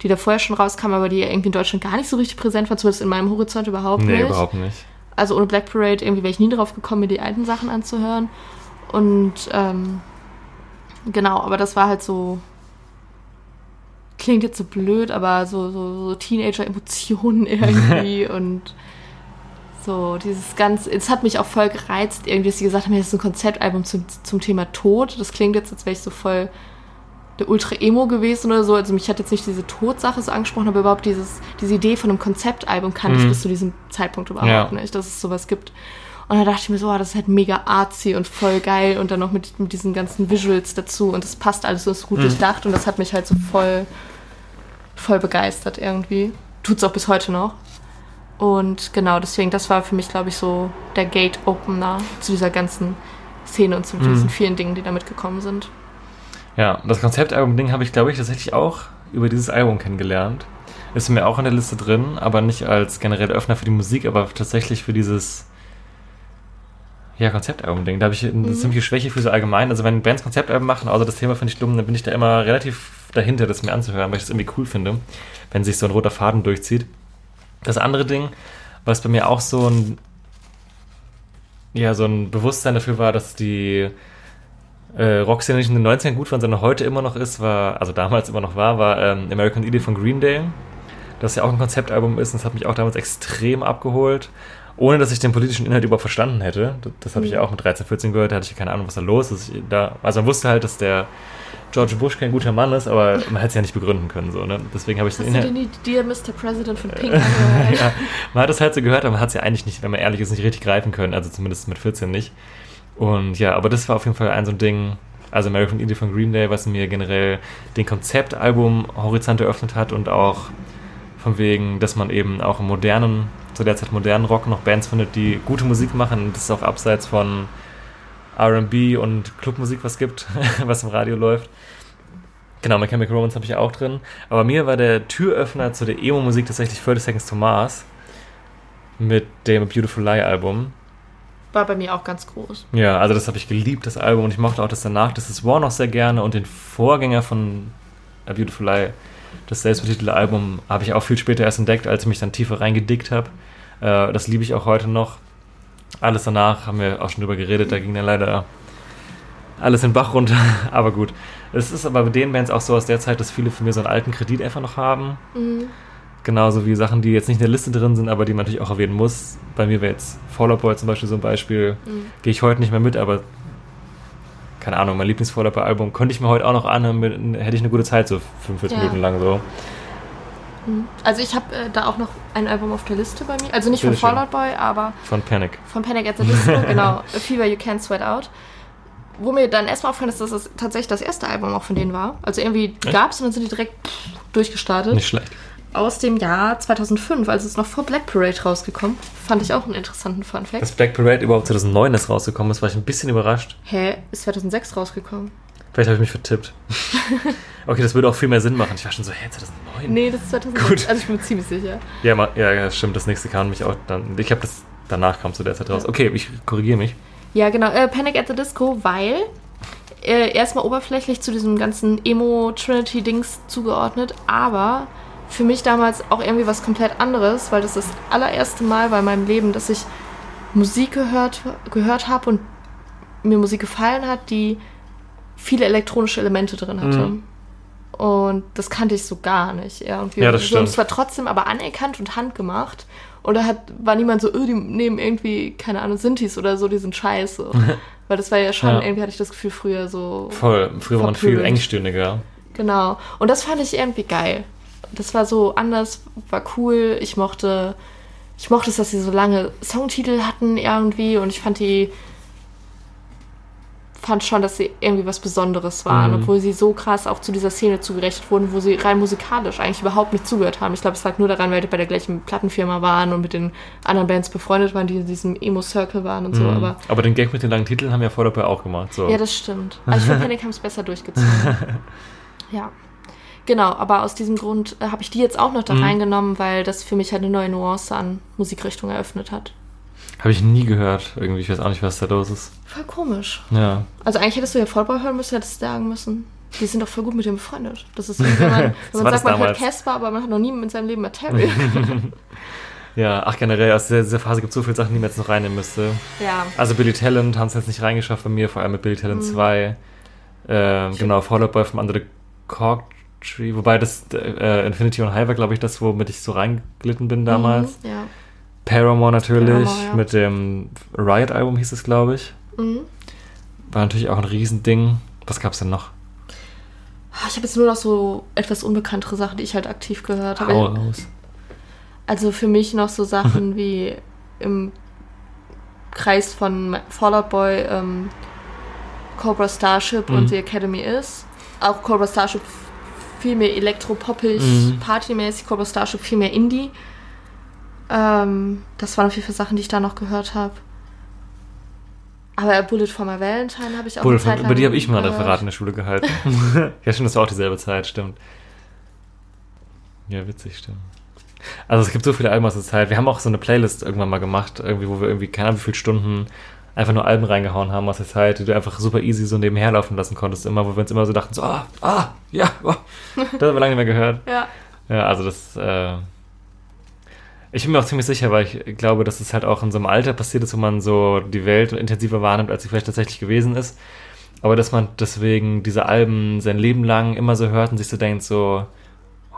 die da vorher schon rauskamen, aber die irgendwie in Deutschland gar nicht so richtig präsent waren, zumindest in meinem Horizont überhaupt Nee, nicht. überhaupt nicht. Also ohne Black Parade irgendwie wäre ich nie drauf gekommen, mir die alten Sachen anzuhören. Und ähm, genau, aber das war halt so. Klingt jetzt so blöd, aber so, so, so Teenager-Emotionen irgendwie und so dieses ganz. Es hat mich auch voll gereizt, irgendwie, dass sie gesagt haben, das ist ein Konzeptalbum zum, zum Thema Tod. Das klingt jetzt, als wäre ich so voll der Ultra-Emo gewesen oder so. Also mich hat jetzt nicht diese Todsache so angesprochen, aber überhaupt dieses, diese Idee von einem Konzeptalbum kannte ich Mhm. bis zu diesem Zeitpunkt überhaupt Ja. nicht, dass es sowas gibt. Und da dachte ich mir so, oh, das ist halt mega artsy und voll geil und dann noch mit, mit diesen ganzen Visuals dazu und das passt alles so ist gut Mhm. durchdacht und das hat mich halt so voll, voll begeistert irgendwie. Tut's auch bis heute noch. Und genau, deswegen, das war für mich, glaube ich, so der Gate-Opener zu dieser ganzen Szene und zu Mhm. diesen vielen Dingen, die da mitgekommen sind. Ja, das Konzeptalbum-Ding habe ich, glaube ich, tatsächlich auch über dieses Album kennengelernt. Ist mir auch in der Liste drin, aber nicht als genereller Öffner für die Musik, aber tatsächlich für dieses ja, Konzeptalbum-Ding. Da habe ich eine Mhm. ziemliche Schwäche für so allgemein. Also wenn Bands Konzeptalben machen, außer das Thema finde ich dumm, dann bin ich da immer relativ dahinter, das mir anzuhören, weil ich das irgendwie cool finde, wenn sich so ein roter Faden durchzieht. Das andere Ding, was bei mir auch so ein ja, so ein Bewusstsein dafür war, dass die äh, Rockszene nicht in den 90ern gut war, sondern heute immer noch ist, war, also damals immer noch war, war ähm, American Idiot von Green Day. Das ja auch ein Konzeptalbum ist und das hat mich auch damals extrem abgeholt, ohne dass ich den politischen Inhalt überhaupt verstanden hätte. Das, das habe ich ja auch mit 13, 14 gehört, da hatte ich keine Ahnung, was da los ist. Da, also man wusste halt, dass der George Bush kein guter Mann ist, aber man hätte es ja nicht begründen können. So, ne? Deswegen habe ich Hast den Inhalt. die Dear Mr. President von Pink ja, man hat es halt so gehört, aber man hat es ja eigentlich nicht, wenn man ehrlich ist, nicht richtig greifen können. Also zumindest mit 14 nicht. Und ja, aber das war auf jeden Fall ein so ein Ding, Also American Idiot von Green Day, was mir generell den Konzeptalbum Horizont eröffnet hat und auch von wegen, dass man eben auch im modernen, zu der Zeit modernen Rock noch Bands findet, die gute Musik machen. Das ist auch abseits von R&B und Clubmusik was gibt, was im Radio läuft. Genau, My Chemical Romance habe ich auch drin. Aber mir war der Türöffner zu der Emo-Musik tatsächlich 30 Seconds to Mars mit dem Beautiful Lie Album. War bei mir auch ganz groß. Ja, also das habe ich geliebt, das Album. Und ich mochte auch das danach, das ist War noch sehr gerne. Und den Vorgänger von A Beautiful Lie, das selbstbetitelte Album, habe ich auch viel später erst entdeckt, als ich mich dann tiefer reingedickt habe. Äh, das liebe ich auch heute noch. Alles danach haben wir auch schon drüber geredet, da ging dann leider alles in den Bach runter. aber gut. Es ist aber bei den Bands auch so aus der Zeit, dass viele von mir so einen alten Kredit einfach noch haben. Mhm. Genauso wie Sachen, die jetzt nicht in der Liste drin sind, aber die man natürlich auch erwähnen muss. Bei mir wäre jetzt Fall Out Boy zum Beispiel so ein Beispiel. Mhm. Gehe ich heute nicht mehr mit, aber keine Ahnung, mein Lieblings-Fall Out Boy Album könnte ich mir heute auch noch anhören, hätte ich eine gute Zeit, so 45 Ja. Minuten lang so. Mhm. Also ich habe äh, da auch noch ein Album auf der Liste bei mir. Also nicht von Bitteschön. Fallout Boy, aber Von Panic. von Panic at the Disco, genau. A Fever You Can't Sweat Out. Wo mir dann erstmal aufgefallen ist, dass das tatsächlich das erste Album auch von denen war. Also irgendwie gab es und dann sind die direkt durchgestartet. Nicht schlecht. Aus dem Jahr 2005, also ist noch vor Black Parade rausgekommen. Fand ich auch einen interessanten Fun Fact. Dass Black Parade überhaupt 2009 ist rausgekommen ist, war ich ein bisschen überrascht. Hä? Ist 2006 rausgekommen? Vielleicht habe ich mich vertippt. okay, das würde auch viel mehr Sinn machen. Ich war schon so, hä, 2009? Nee, das ist 2006. Gut. Also ich bin mir ziemlich sicher. Ja, ma- ja, ja, stimmt. Das nächste kam mich auch dann. Ich habe das danach kam zu der Zeit raus. Okay, ich korrigiere mich. Ja, genau. Äh, Panic at the Disco, weil äh, erstmal oberflächlich zu diesem ganzen Emo-Trinity-Dings zugeordnet, aber für mich damals auch irgendwie was komplett anderes, weil das das allererste Mal war in meinem Leben, dass ich Musik gehört, gehört habe und mir Musik gefallen hat, die viele elektronische Elemente drin hatte. Mhm. Und das kannte ich so gar nicht. Irgendwie. Ja, das so, stimmt. Es war trotzdem aber anerkannt und handgemacht. Und da hat, war niemand so, öh, die nehmen irgendwie, keine Ahnung, Sintis oder so, die sind scheiße. Weil das war ja schon, Ja. irgendwie hatte ich das Gefühl früher so. Voll. Früher war man viel engstirniger. Genau. Und das fand ich irgendwie geil. Das war so anders, war cool. Ich mochte, ich mochte es, dass sie so lange Songtitel hatten irgendwie und ich fand die, fand schon, dass sie irgendwie was Besonderes waren, Mhm. obwohl sie so krass auch zu dieser Szene zugerechnet wurden, wo sie rein musikalisch eigentlich überhaupt nicht zugehört haben. Ich glaube, es lag nur daran, weil die bei der gleichen Plattenfirma waren und mit den anderen Bands befreundet waren, die in diesem Emo-Circle waren und so, Mhm. aber Aber den Gag mit den langen Titeln haben ja vorher dabei auch gemacht. So. ja, das stimmt. Also ich finde, Panic haben es besser durchgezogen. ja. Genau, aber aus diesem Grund äh, habe ich die jetzt auch noch da Mhm. reingenommen, weil das für mich halt eine neue Nuance an Musikrichtung eröffnet hat. Habe ich nie gehört. Irgendwie, ich weiß auch nicht, was da los ist. Voll komisch. Ja. Also eigentlich hättest du ja Vollbau hören müssen, hättest du sagen müssen. Die sind doch voll gut mit dem befreundet. Das ist wie wenn man, wenn man sagt, man hört. Casper, aber man hat noch nie in seinem Leben Material. Ja, ach generell, aus dieser, Phase gibt es so viele Sachen, die man jetzt noch reinnehmen müsste. ja. Also Billy Talent haben es jetzt nicht reingeschafft bei mir, vor allem mit Billy Mhm. Talent 2. Ähm, genau, Fall Out Boy from Under the Cork Tree. Wobei das äh, Infinity on High war, glaube ich, das, womit ich so reinglitten bin damals. Mhm, ja. Paramore natürlich, Paramore, ja. mit dem Riot-Album hieß es, glaube ich. Mhm. War natürlich auch ein Riesending. Was gab's denn noch? Ah, Ich habe jetzt nur noch so etwas unbekanntere Sachen, die ich halt aktiv gehört habe. Hau raus. Also für mich noch so Sachen wie im Kreis von Fallout Boy ähm, Cobra Starship Mhm. und The Academy ist. Auch Cobra Starship viel mehr elektropoppig, Mhm. partymäßig, Cobra Starship viel mehr Indie. Ähm, das waren auf jeden Fall Sachen, die ich da noch gehört habe. Aber Bullet for my Valentine habe ich auch Bull, eine Zeit lang über die habe ich mal ein. Referat in der Schule gehalten. ja, stimmt, das war auch dieselbe Zeit, stimmt. Ja, witzig, stimmt. Also es gibt so viele Alben aus der Zeit. Wir haben auch so eine Playlist irgendwann mal gemacht, irgendwie, wo wir irgendwie, keine Ahnung, wie viele Stunden einfach nur Alben reingehauen haben aus der Zeit, die du einfach super easy so nebenher laufen lassen konntest. Immer, wo wir uns immer so dachten, so, ah, ah, ja, oh. das haben wir lange nicht mehr gehört. Ja. Ja, also das, äh, ich bin mir auch ziemlich sicher, weil ich glaube, dass es halt auch in so einem Alter passiert ist, wo man so die Welt intensiver wahrnimmt, als sie vielleicht tatsächlich gewesen ist. Aber dass man deswegen diese Alben sein Leben lang immer so hört und sich so denkt, so, oh,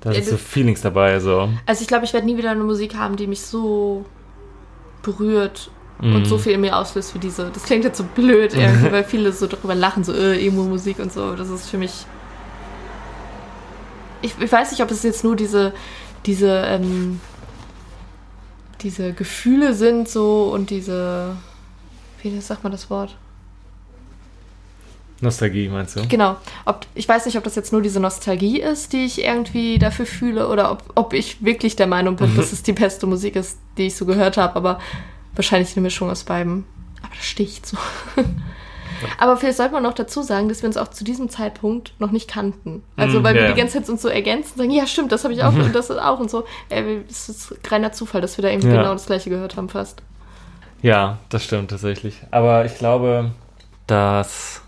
da Ja, sind so das- Feelings dabei, so. Also ich glaube, ich werde nie wieder eine Musik haben, die mich so berührt und Mhm. so viel in mir auslöst wie diese. Das klingt jetzt so blöd irgendwie, weil viele so darüber lachen, so äh, Emo-Musik und so. Das ist für mich. Ich, ich weiß nicht, ob es jetzt nur diese, diese, ähm, diese Gefühle sind so und diese. Wie sagt man das Wort? Nostalgie, meinst du? Genau. Ob, ich weiß nicht, ob das jetzt nur diese Nostalgie ist, die ich irgendwie dafür fühle, oder ob, ob ich wirklich der Meinung bin, dass es die beste Musik ist, die ich so gehört habe, aber wahrscheinlich eine Mischung aus beiden. Aber das sticht so. Aber vielleicht sollte man noch dazu sagen, dass wir uns auch zu diesem Zeitpunkt noch nicht kannten. Also, Mm, weil wir ja. die ganze Zeit uns so ergänzen und sagen, ja, stimmt, das habe ich auch und das ist auch und so. Äh, Es ist reiner Zufall, dass wir da irgendwie Ja. genau das gleiche gehört haben fast. Ja, das stimmt tatsächlich. Aber ich glaube, dass,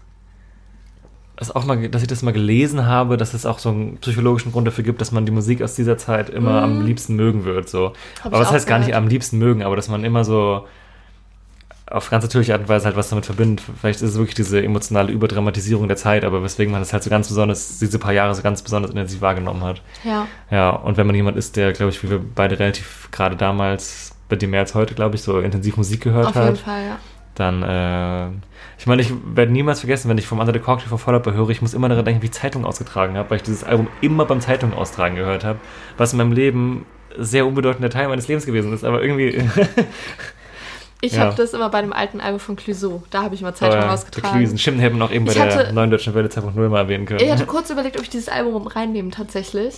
es auch mal, dass ich das mal gelesen habe, dass es auch so einen psychologischen Grund dafür gibt, dass man die Musik aus dieser Zeit immer am liebsten mögen wird. So. Hab aber auch heißt gar nicht gehört. am liebsten mögen, aber dass man immer so auf ganz natürliche Art und Weise halt was damit verbindet. Vielleicht ist es wirklich diese emotionale Überdramatisierung der Zeit, aber weswegen man das halt so ganz besonders, diese paar Jahre so ganz besonders intensiv wahrgenommen hat. Ja. Ja, und wenn man jemand ist, der, glaube ich, wie wir beide relativ gerade damals, bei dir mehr als heute, glaube ich, so intensiv Musik gehört Auf hat, jeden Fall, ja. Dann, äh, ich meine, ich werde niemals vergessen, wenn ich vom Under the Cork TV Follow höre, ich muss immer daran denken, wie ich Zeitung ausgetragen habe, weil ich dieses Album immer beim Zeitung austragen gehört habe, was in meinem Leben sehr unbedeutender Teil meines Lebens gewesen ist, aber irgendwie Ich Ja. habe das immer bei dem alten Album von Clouseau. Da habe ich mal Zeitung äh, der ausgetragen. Klüsen. Stimmt, hätten wir auch eben bei Ich der hatte- neuen deutschen Welle 2.0 mal erwähnen können. Ich hatte kurz überlegt, ob ich dieses Album reinnehmen tatsächlich.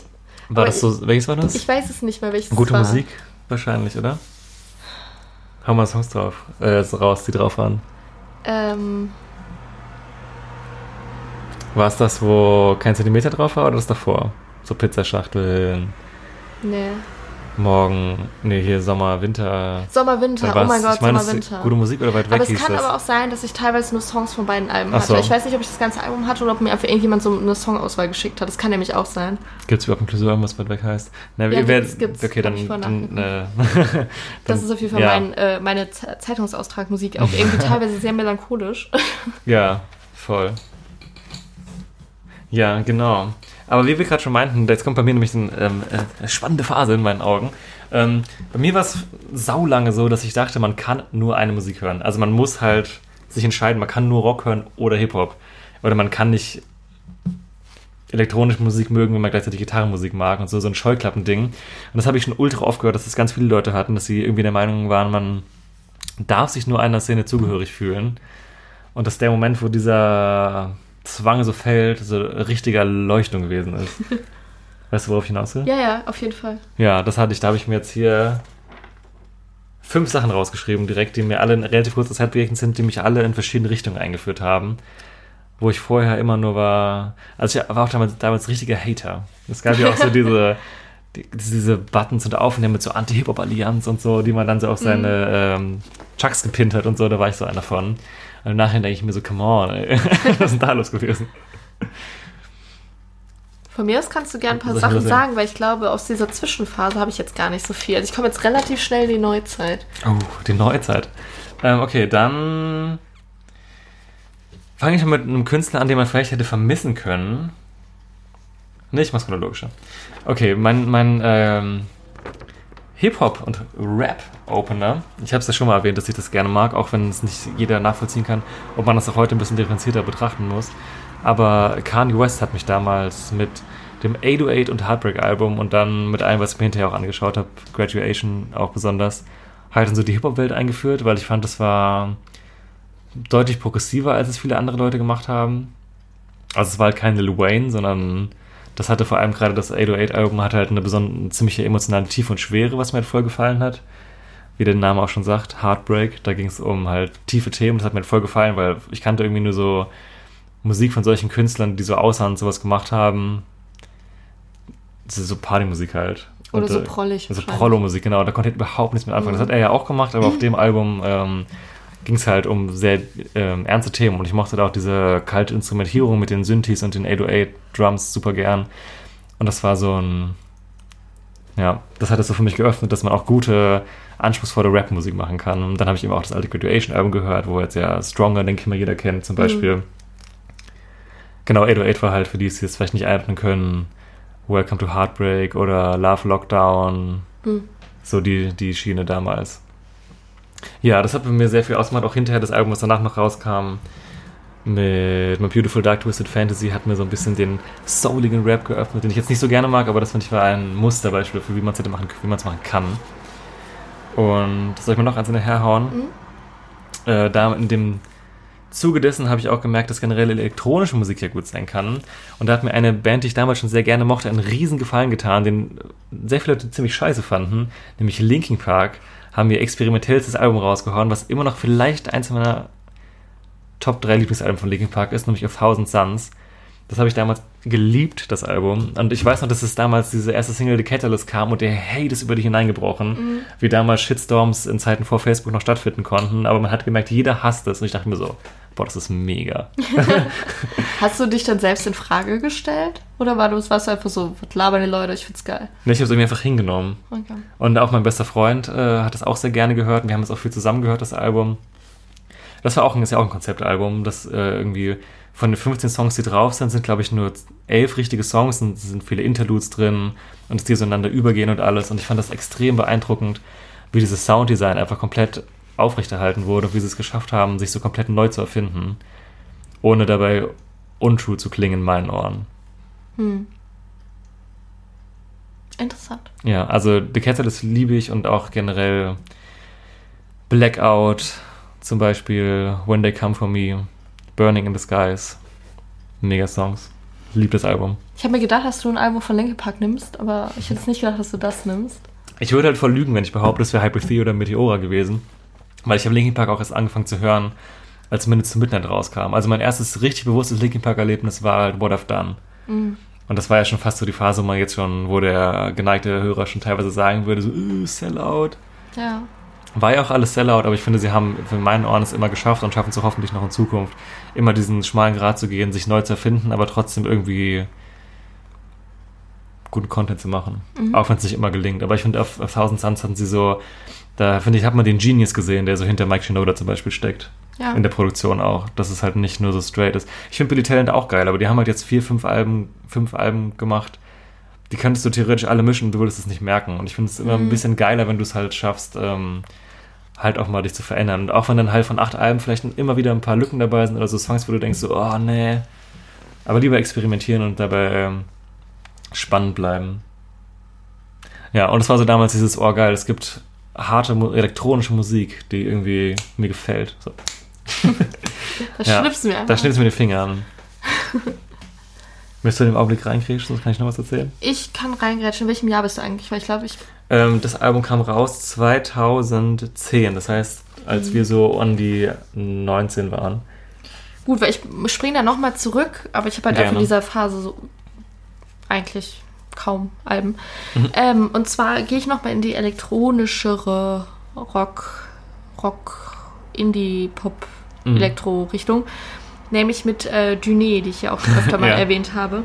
war aber das so, welches war das? Ich weiß es nicht mehr, welches Gute war. Musik wahrscheinlich, oder? Hau mal Songs drauf, äh, so raus, die drauf waren. Ähm, War es das, wo kein Zentimeter drauf war oder das davor? So Pizzaschachteln, nee. Morgen, nee, hier Sommer, Winter. Sommer, Winter. Oh mein Gott, ich meine, Sommer, das Winter. Gute Musik oder weit weg Aber es kann das? aber auch sein, dass ich teilweise nur Songs von beiden Alben Ach hatte. so. Ich weiß nicht, ob ich das ganze Album hatte oder ob mir einfach irgendjemand so eine Songauswahl geschickt hat. Das kann nämlich auch sein. Gibt es überhaupt ein Klausuren, was weit weg heißt? Na, Ja, werdet- gibt's, gibt's. Okay, dann. Dann, äh, Das dann- ist auf jeden Fall ja, mein, äh, meine Ze- Zeitungsaustragmusik. Auch irgendwie teilweise sehr melancholisch. Ja, voll. Ja, genau. Aber wie wir gerade schon meinten, jetzt kommt bei mir nämlich eine ähm, äh, spannende Phase in meinen Augen. Ähm, bei mir war es saulange so, dass ich dachte, man kann nur eine Musik hören. Also man muss halt sich entscheiden, man kann nur Rock hören oder Hip-Hop. Oder man kann nicht elektronische Musik mögen, wenn man gleichzeitig Gitarrenmusik mag und so, so ein Scheuklappending. Und das habe ich schon ultra oft gehört, dass das ganz viele Leute hatten, dass sie irgendwie der Meinung waren, man darf sich nur einer Szene zugehörig fühlen. Und dass der Moment, wo dieser Zwang so fällt, so richtiger Leuchtung gewesen ist. weißt du, worauf ich hinaus will? ja, ja, auf jeden Fall. Ja, das hatte ich. Da habe ich mir jetzt hier fünf Sachen rausgeschrieben, direkt, die mir alle in relativ kurzer Zeit begegnet sind, die mich alle in verschiedene Richtungen eingeführt haben. Wo ich vorher immer nur war. Also ich war auch damals, damals richtiger Hater. Es gab ja auch so diese, die, diese Buttons und Aufnahmen mit so Anti-Hip-Hop-Allianz und so, die man dann so auf seine ähm, Chucks gepinnt hat und so, da war ich so einer von. Und im Nachhinein denke ich mir so, come on, ey. was ist denn da los gewesen? Von mir aus kannst du gerne ein paar Sachen sagen, weil ich glaube, aus dieser Zwischenphase habe ich jetzt gar nicht so viel. Also ich komme jetzt relativ schnell in die Neuzeit. Oh, die Neuzeit. Ähm, okay, dann fange ich mal mit einem Künstler an, den man vielleicht hätte vermissen können. Nee, ich mach's chronologischer. Okay, mein, mein ähm, Hip-Hop und Rap-Opener. Ich habe es ja schon mal erwähnt, dass ich das gerne mag, auch wenn es nicht jeder nachvollziehen kann, ob man das auch heute ein bisschen differenzierter betrachten muss. Aber Kanye West hat mich damals mit dem 808 und Heartbreak Album und dann mit allem, was ich mir hinterher auch angeschaut habe, Graduation auch besonders, halt in so die Hip-Hop-Welt eingeführt, weil ich fand, das war deutlich progressiver, als es viele andere Leute gemacht haben. Also es war halt kein Lil Wayne, sondern das hatte vor allem gerade das 808-Album hatte halt eine besondere, ziemliche emotionale Tiefe und Schwere, was mir halt voll gefallen hat. Wie der Name auch schon sagt, Heartbreak, da ging es um halt tiefe Themen, das hat mir halt voll gefallen, weil ich kannte irgendwie nur so Musik von solchen Künstlern, die so und sowas gemacht haben. Das ist so Partymusik halt. Oder Und, so äh, prollig. also wahrscheinlich. Prollo-Musik, genau. Da konnte ich überhaupt nichts mit anfangen. Das hat er ja auch gemacht, aber auf dem Album ähm, ging es halt um sehr ähm, ernste Themen. Und ich mochte da auch diese kalte Instrumentierung mit den Synthes und den 808-Drums super gern. Und das war so ein... Ja, das hat es so für mich geöffnet, dass man auch gute, anspruchsvolle Rap-Musik machen kann. Und dann habe ich eben auch das alte Graduation-Album gehört, wo jetzt ja Stronger, denke ich mal, jeder kennt zum Beispiel. Genau, 808 war halt, für die es jetzt vielleicht nicht einordnen können, Welcome to Heartbreak oder Love Lockdown. Hm. So die, die Schiene damals. Ja, das hat bei mir sehr viel ausgemacht. Auch hinterher das Album, was danach noch rauskam, mit My Beautiful Dark Twisted Fantasy, hat mir so ein bisschen den souligen Rap geöffnet, den ich jetzt nicht so gerne mag, aber das finde ich war ein Musterbeispiel für wie man es hätte machen, wie man es machen kann. Und soll ich mir noch eins in der herhauen? Äh, da in dem Zuge dessen habe ich auch gemerkt, dass generell elektronische Musik ja gut sein kann. Und da hat mir eine Band, die ich damals schon sehr gerne mochte, einen riesen Gefallen getan, den sehr viele Leute ziemlich scheiße fanden, nämlich Linkin Park, haben ihr experimentellstes Album rausgehauen, was immer noch vielleicht eins meiner Top 3 Lieblingsalben von Linkin Park ist, nämlich A Thousand Suns. Das habe ich damals geliebt, das Album. Und ich weiß noch, dass es damals diese erste Single The Catalyst kam und der Hate ist über dich hineingebrochen. Mhm. Wie damals Shitstorms in Zeiten vor Facebook noch stattfinden konnten. Aber man hat gemerkt, jeder hasst es. Und ich dachte mir so, boah, das ist mega. Hast du dich dann selbst in Frage gestellt? Oder war du, warst du einfach so, was labern die Leute, ich find's geil? Nee, ich habe es irgendwie einfach hingenommen. Okay. Und auch mein bester Freund äh, hat es auch sehr gerne gehört. Und wir haben es auch viel zusammen gehört, das Album. Das war auch ein, ist ja auch ein Konzeptalbum, das äh, irgendwie von den 15 Songs, die drauf sind, sind, glaube ich, nur elf richtige Songs und es sind viele Interludes drin und es die so einander übergehen und alles. Und ich fand das extrem beeindruckend, wie dieses Sounddesign einfach komplett aufrechterhalten wurde und wie sie es geschafft haben, sich so komplett neu zu erfinden, ohne dabei untrue zu klingen in meinen Ohren. Hm. Interessant. Ja, also The Catalyst liebe ich und auch generell Blackout, zum Beispiel When They Come For Me, Burning in the Skies. Mega Songs. Lieb das Album. Ich habe mir gedacht, dass du ein Album von Linkin Park nimmst, aber ich hätte nicht gedacht, dass du das nimmst. Ich würde halt voll lügen, wenn ich behaupte, es wäre Hypothy oder Meteora gewesen. Weil ich habe Linkin Park auch erst angefangen zu hören, als Minutes to Midnight rauskam. Also mein erstes richtig bewusstes Linkin Park-Erlebnis war halt What I've Done. Mhm. Und das war ja schon fast so die Phase, wo man jetzt schon, wo der geneigte Hörer schon teilweise sagen würde, so, uh, Sellout. Ja. War ja auch alles Sellout, aber ich finde, sie haben für meinen Ohren es immer geschafft und schaffen es hoffentlich noch in Zukunft, immer diesen schmalen Grad zu gehen, sich neu zu erfinden, aber trotzdem irgendwie guten Content zu machen. Mhm. Auch wenn es nicht immer gelingt. Aber ich finde, auf, auf Thousand Suns hatten sie so, da finde ich, hat man den Genius gesehen, der so hinter Mike Shinoda zum Beispiel steckt. Ja. In der Produktion auch, dass es halt nicht nur so straight ist. Ich finde Billy Talent auch geil, aber die haben halt jetzt vier, fünf Alben, fünf Alben gemacht. Die könntest du theoretisch alle mischen und du würdest es nicht merken. Und ich finde es immer mhm. ein bisschen geiler, wenn du es halt schaffst, ähm, halt auch mal dich zu verändern. Und auch wenn dann halt von acht Alben vielleicht immer wieder ein paar Lücken dabei sind oder so Songs, wo du denkst so, oh nee. Aber lieber experimentieren und dabei ähm, spannend bleiben. Ja, und es war so damals dieses, oh geil, es gibt harte elektronische Musik, die irgendwie mir gefällt. So. das ja, schnippst du mir einfach. Da schnippst du mir die Finger an. Möchtest du in den Augenblick reingrätschen, sonst kann ich noch was erzählen? Ich kann reingrätschen. In welchem Jahr bist du eigentlich? Weil ich glaube, ich. Ähm, das Album kam raus 2010. Das heißt, als wir so an die 19 waren. Gut, weil ich springe da nochmal zurück, aber ich habe halt einfach in dieser Phase so eigentlich kaum Alben. Mhm. Ähm, und zwar gehe ich nochmal in die elektronischere Rock, Rock, Indie-Pop, mhm. Elektro-Richtung. Nämlich mit äh, Duné, die ich ja auch schon öfter mal ja. erwähnt habe.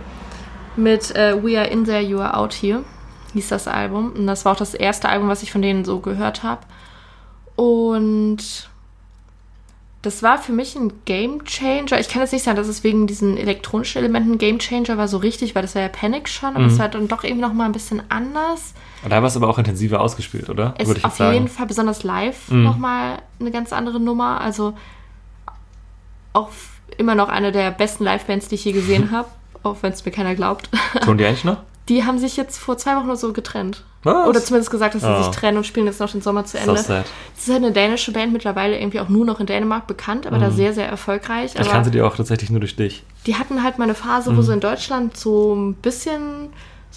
Mit äh, We Are In There, You Are Out Here hieß das Album. Und das war auch das erste Album, was ich von denen so gehört habe. Und das war für mich ein Game Changer. Ich kann jetzt nicht sagen, dass es wegen diesen elektronischen Elementen Game Changer war, so richtig, weil das war ja Panic schon, aber mhm. es war dann doch eben noch mal ein bisschen anders. Da war es aber auch intensiver ausgespielt, oder? Es ist auf sagen. jeden Fall besonders live mhm. noch mal eine ganz andere Nummer. Also auch immer noch eine der besten Live-Bands, die ich je gesehen habe, auch wenn es mir keiner glaubt. Tun die eigentlich noch? Die haben sich jetzt vor zwei Wochen oder so getrennt. Was? Oder zumindest gesagt, dass sie oh. sich trennen und spielen jetzt noch den Sommer zu Ende. So sad. Das ist halt eine dänische Band, mittlerweile irgendwie auch nur noch in Dänemark bekannt, aber mm. da mhm. sehr, sehr erfolgreich. Ich kannte die auch tatsächlich nur durch dich. Die hatten halt mal eine Phase, mm. wo mhm. sie in Deutschland so ein bisschen,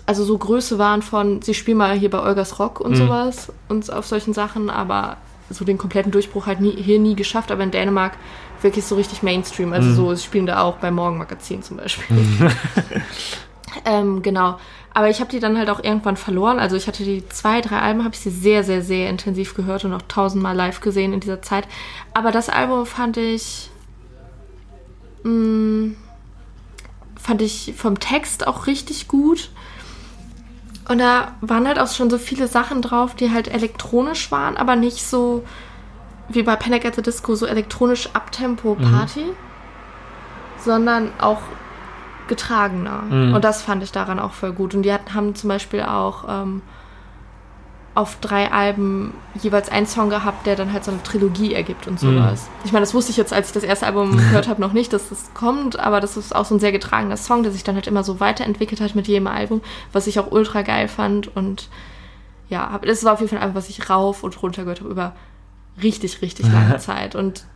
also so Größe waren von, sie spielen mal hier bei Olgas Rock und mm. sowas und auf solchen Sachen, aber so den kompletten Durchbruch halt nie, hier nie geschafft, aber in Dänemark wirklich so richtig Mainstream. Also so, sie spielen da auch beim Morgenmagazin zum Beispiel. ähm, genau. Aber ich habe die dann halt auch irgendwann verloren. Also ich hatte die zwei, drei Alben, habe ich sie sehr, sehr, sehr intensiv gehört und auch tausendmal live gesehen in dieser Zeit. Aber das Album fand ich, mh, mm, fand ich vom Text auch richtig gut. Und da waren halt auch schon so viele Sachen drauf, die halt elektronisch waren, aber nicht so wie bei Panic at the Disco, so elektronisch Abtempo-Party, mhm. sondern auch getragener. Mhm. Und das fand ich daran auch voll gut. Und die hatten, haben zum Beispiel auch ähm, auf drei Alben jeweils einen Song gehabt, der dann halt so eine Trilogie ergibt und sowas. Mhm. Ich meine, das wusste ich jetzt, als ich das erste Album gehört habe, noch nicht, dass das kommt, aber das ist auch so ein sehr getragener Song, der sich dann halt immer so weiterentwickelt hat mit jedem Album, was ich auch ultra geil fand. Und ja, das war auf jeden Fall einfach, was ich rauf und runter gehört habe über richtig, richtig lange Zeit. Und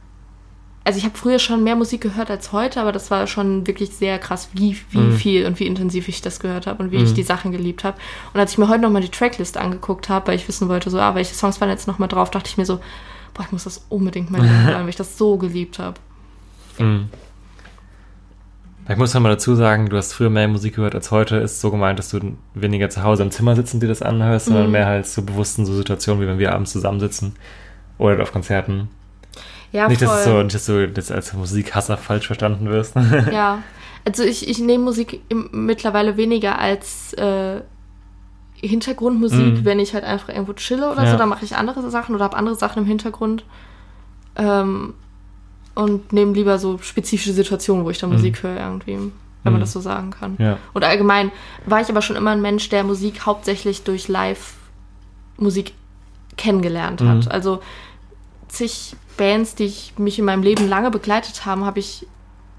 also ich habe früher schon mehr Musik gehört als heute, aber das war schon wirklich sehr krass, wie, wie Mhm. viel und wie intensiv ich das gehört habe und wie Mhm. ich die Sachen geliebt habe. Und als ich mir heute nochmal die Tracklist angeguckt habe, weil ich wissen wollte, so, ah, welche Songs waren jetzt nochmal drauf, dachte ich mir so, boah, ich muss das unbedingt mal hören, weil ich das so geliebt habe. Mhm. Ich muss noch mal dazu sagen, du hast früher mehr Musik gehört als heute. Ist so gemeint, dass du weniger zu Hause im Zimmer sitzen dir das anhörst, sondern Mhm. mehr halt so bewusst in so Situationen, wie wenn wir abends zusammensitzen oder auf Konzerten. Ja, nicht, dass voll. es so, nicht, dass du das als Musikhasser falsch verstanden wirst. Ja, also ich, ich nehme Musik im, mittlerweile weniger als äh, Hintergrundmusik, Mhm. wenn ich halt einfach irgendwo chille oder Ja. so, dann mache ich andere Sachen oder habe andere Sachen im Hintergrund. Ähm, und nehme lieber so spezifische Situationen, wo ich da Mhm. Musik höre irgendwie, wenn Mhm. man das so sagen kann. ja. Und allgemein war ich aber schon immer ein Mensch, der Musik hauptsächlich durch Live-Musik kennengelernt hat. Mhm. Also zig Bands, die ich mich in meinem Leben lange begleitet haben, habe ich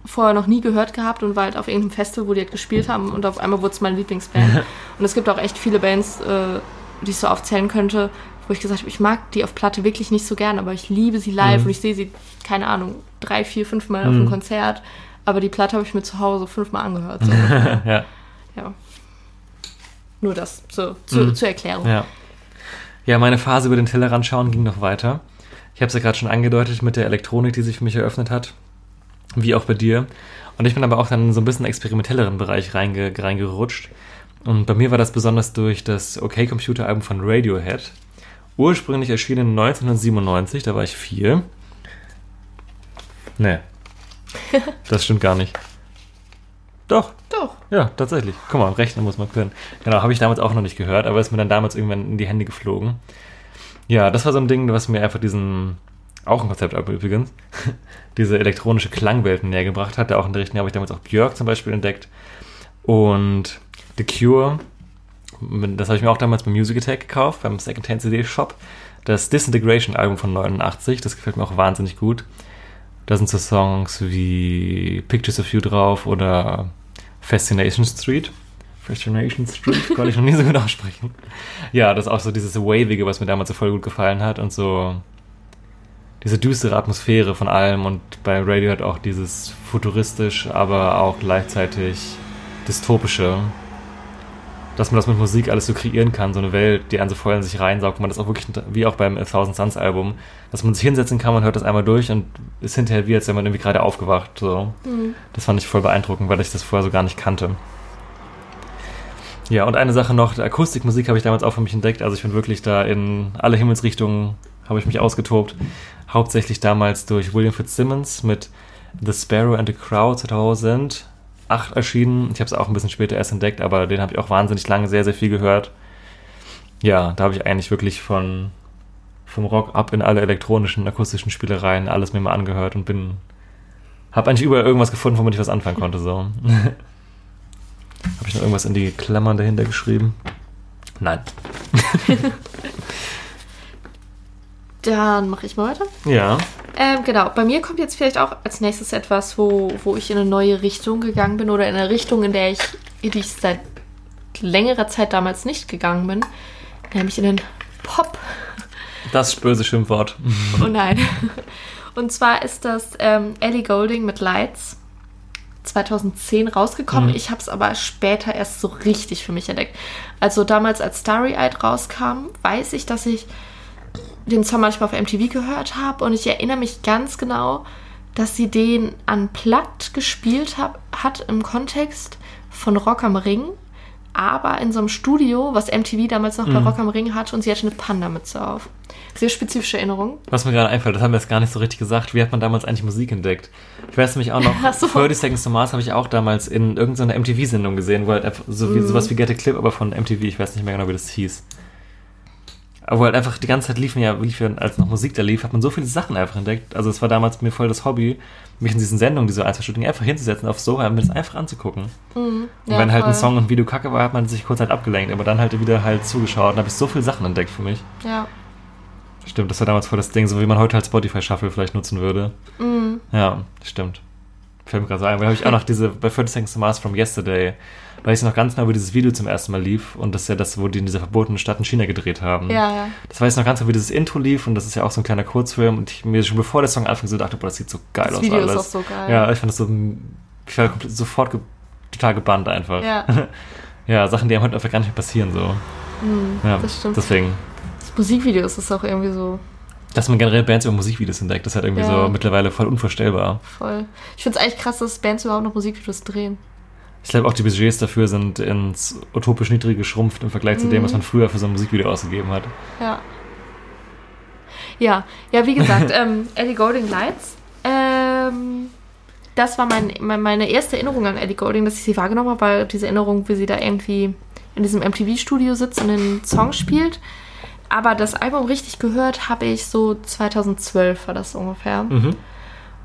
vorher noch nie gehört gehabt und war halt auf irgendeinem Festival, wo die halt gespielt haben und auf einmal wurde es meine Lieblingsband. und es gibt auch echt viele Bands, äh, die ich so aufzählen könnte, wo ich gesagt habe, ich mag die auf Platte wirklich nicht so gern, aber ich liebe sie live Mhm. und ich sehe sie, keine Ahnung, drei, vier, fünf Mal auf Mhm. einem Konzert. Aber die Platte habe ich mir zu Hause fünfmal angehört. So. ja. Ja. Nur das zu, zu, Mhm. zur Erklärung. Ja. Ja, meine Phase über den Tellerrand schauen ging noch weiter. Ich habe es ja gerade schon angedeutet mit der Elektronik, die sich für mich eröffnet hat. Wie auch bei dir. Und ich bin aber auch dann in so ein bisschen experimentelleren Bereich reinge reingerutscht. Und bei mir war das besonders durch das OK-Computer-Album von Radiohead. Ursprünglich erschienen 1997, da war ich vier. Nee. Das stimmt gar nicht. Doch, Doch. ja, tatsächlich. Guck mal, rechnen muss man können. Genau, habe ich damals auch noch nicht gehört, aber ist mir dann damals irgendwann in die Hände geflogen. Ja, das war so ein Ding, was mir einfach diesen, auch ein Konzeptalbum übrigens, diese elektronische Klangwelt näher gebracht hat. Auch in der Richtung habe ich damals auch Björk zum Beispiel entdeckt. Und The Cure, das habe ich mir auch damals beim Music Attack gekauft, beim Secondhand CD Shop. Das Disintegration Album von 89, das gefällt mir auch wahnsinnig gut. Da sind so Songs wie Pictures of You drauf oder Fascination Street. Fascination Street, konnte ich noch nie so gut aussprechen. Ja, das ist auch so dieses Wavige, was mir damals so voll gut gefallen hat und so diese düstere Atmosphäre von allem und bei Radiohead auch dieses futuristisch, aber auch gleichzeitig dystopische, dass man das mit Musik alles so kreieren kann, so eine Welt, die einen so voll in sich reinsaugt, man das auch wirklich, wie auch beim A Thousand Suns Album, dass man sich hinsetzen kann, man hört das einmal durch und ist hinterher wie, als wäre man irgendwie gerade aufgewacht, so. Mhm. Das fand ich voll beeindruckend, weil ich das vorher so gar nicht kannte. Ja, und eine Sache noch, Akustikmusik habe ich damals auch für mich entdeckt. Also ich bin wirklich da in alle Himmelsrichtungen, habe ich mich ausgetobt. Hauptsächlich damals durch William Fitzsimmons mit The Sparrow and the Crow 2008 erschienen. Ich habe es auch ein bisschen später erst entdeckt, aber den habe ich auch wahnsinnig lange sehr, sehr viel gehört. Ja, da habe ich eigentlich wirklich von vom Rock ab in alle elektronischen, akustischen Spielereien alles mir mal angehört und bin habe eigentlich überall irgendwas gefunden, womit ich was anfangen konnte. So. Habe ich noch irgendwas in die Klammern dahinter geschrieben? Nein. Dann mache ich mal weiter. Ja. Ähm, genau, bei mir kommt jetzt vielleicht auch als nächstes etwas, wo, wo ich in eine neue Richtung gegangen bin oder in eine Richtung, in der ich, in die ich seit längerer Zeit damals nicht gegangen bin, nämlich in den Pop. Das böse Schimpfwort. Oh nein. Und zwar ist das ähm, Ellie Golding mit Lights 2010 rausgekommen. Mhm. Ich habe es aber später erst so richtig für mich entdeckt. Also damals als Starry Eyed rauskam, weiß ich, dass ich den Song manchmal auf MTV gehört habe und ich erinnere mich ganz genau, dass sie den unplugged gespielt hab, hat im Kontext von Rock am Ring, aber in so einem Studio, was MTV damals noch bei Mhm. Rock am Ring hatte und sie hatte eine Panda-Mütze auf. Sehr spezifische Erinnerung. Was mir gerade einfällt, das haben wir jetzt gar nicht so richtig gesagt. Wie hat man damals eigentlich Musik entdeckt? Ich weiß nämlich auch noch, Ach so. 30 Seconds to Mars habe ich auch damals in irgendeiner MTV-Sendung gesehen, wo halt so wie, Mhm. sowas wie Get a Clip, aber von MTV, ich weiß nicht mehr genau, wie das hieß. Aber halt einfach die ganze Zeit liefen ja, lief ja, als noch Musik da lief, hat man so viele Sachen einfach entdeckt. Also es war damals mir voll das Hobby, mich in diesen Sendungen, diese ein, zwei Stunden einfach hinzusetzen auf Sofa und mir das einfach anzugucken. Mhm. Und wenn halt ein Song und Video kacke war, hat man sich kurz halt abgelenkt, aber dann halt wieder halt zugeschaut und habe ich so viele Sachen entdeckt für mich. Ja. Stimmt, das war damals voll das Ding, so wie man heute halt Spotify Shuffle vielleicht nutzen würde. Mhm. Ja, stimmt. fällt mir gerade so ein, weil habe ich auch noch diese, bei 30 Seconds to Mars from Yesterday, weiß ich noch ganz genau, wie dieses Video zum ersten Mal lief und das ist ja das, wo die in dieser verbotenen Stadt in China gedreht haben. Ja, ja. Das weiß ich noch ganz genau, wie dieses Intro lief und das ist ja auch so ein kleiner Kurzfilm und ich mir schon bevor der Song anfing so dachte, boah, das sieht so geil Das aus Video ist alles. auch so geil. Ja, ich fand das so, ich war komplett, sofort ge total gebannt einfach. Ja. Ja, Sachen, die einem heute einfach gar nicht mehr passieren so. ja, Mhm, das stimmt. Deswegen, Das Musikvideo ist auch irgendwie so dass man generell Bands über Musikvideos entdeckt, das ist halt irgendwie Ja. so mittlerweile voll unvorstellbar. voll. Ich finde es eigentlich krass, dass Bands überhaupt noch Musikvideos drehen. Ich glaube auch die Budgets dafür sind ins utopisch niedrige geschrumpft im Vergleich zu dem, Mhm. was man früher für so ein Musikvideo ausgegeben hat. Ja. Ja, ja, wie gesagt, ähm, Ellie Golding Lights. Ähm, das war mein, mein, meine erste Erinnerung an Ellie Golding, dass ich sie wahrgenommen habe, weil diese Erinnerung, wie sie da irgendwie in diesem MTV-Studio sitzt und den Song spielt. Aber das Album richtig gehört habe ich so 2012 war das ungefähr. Mhm.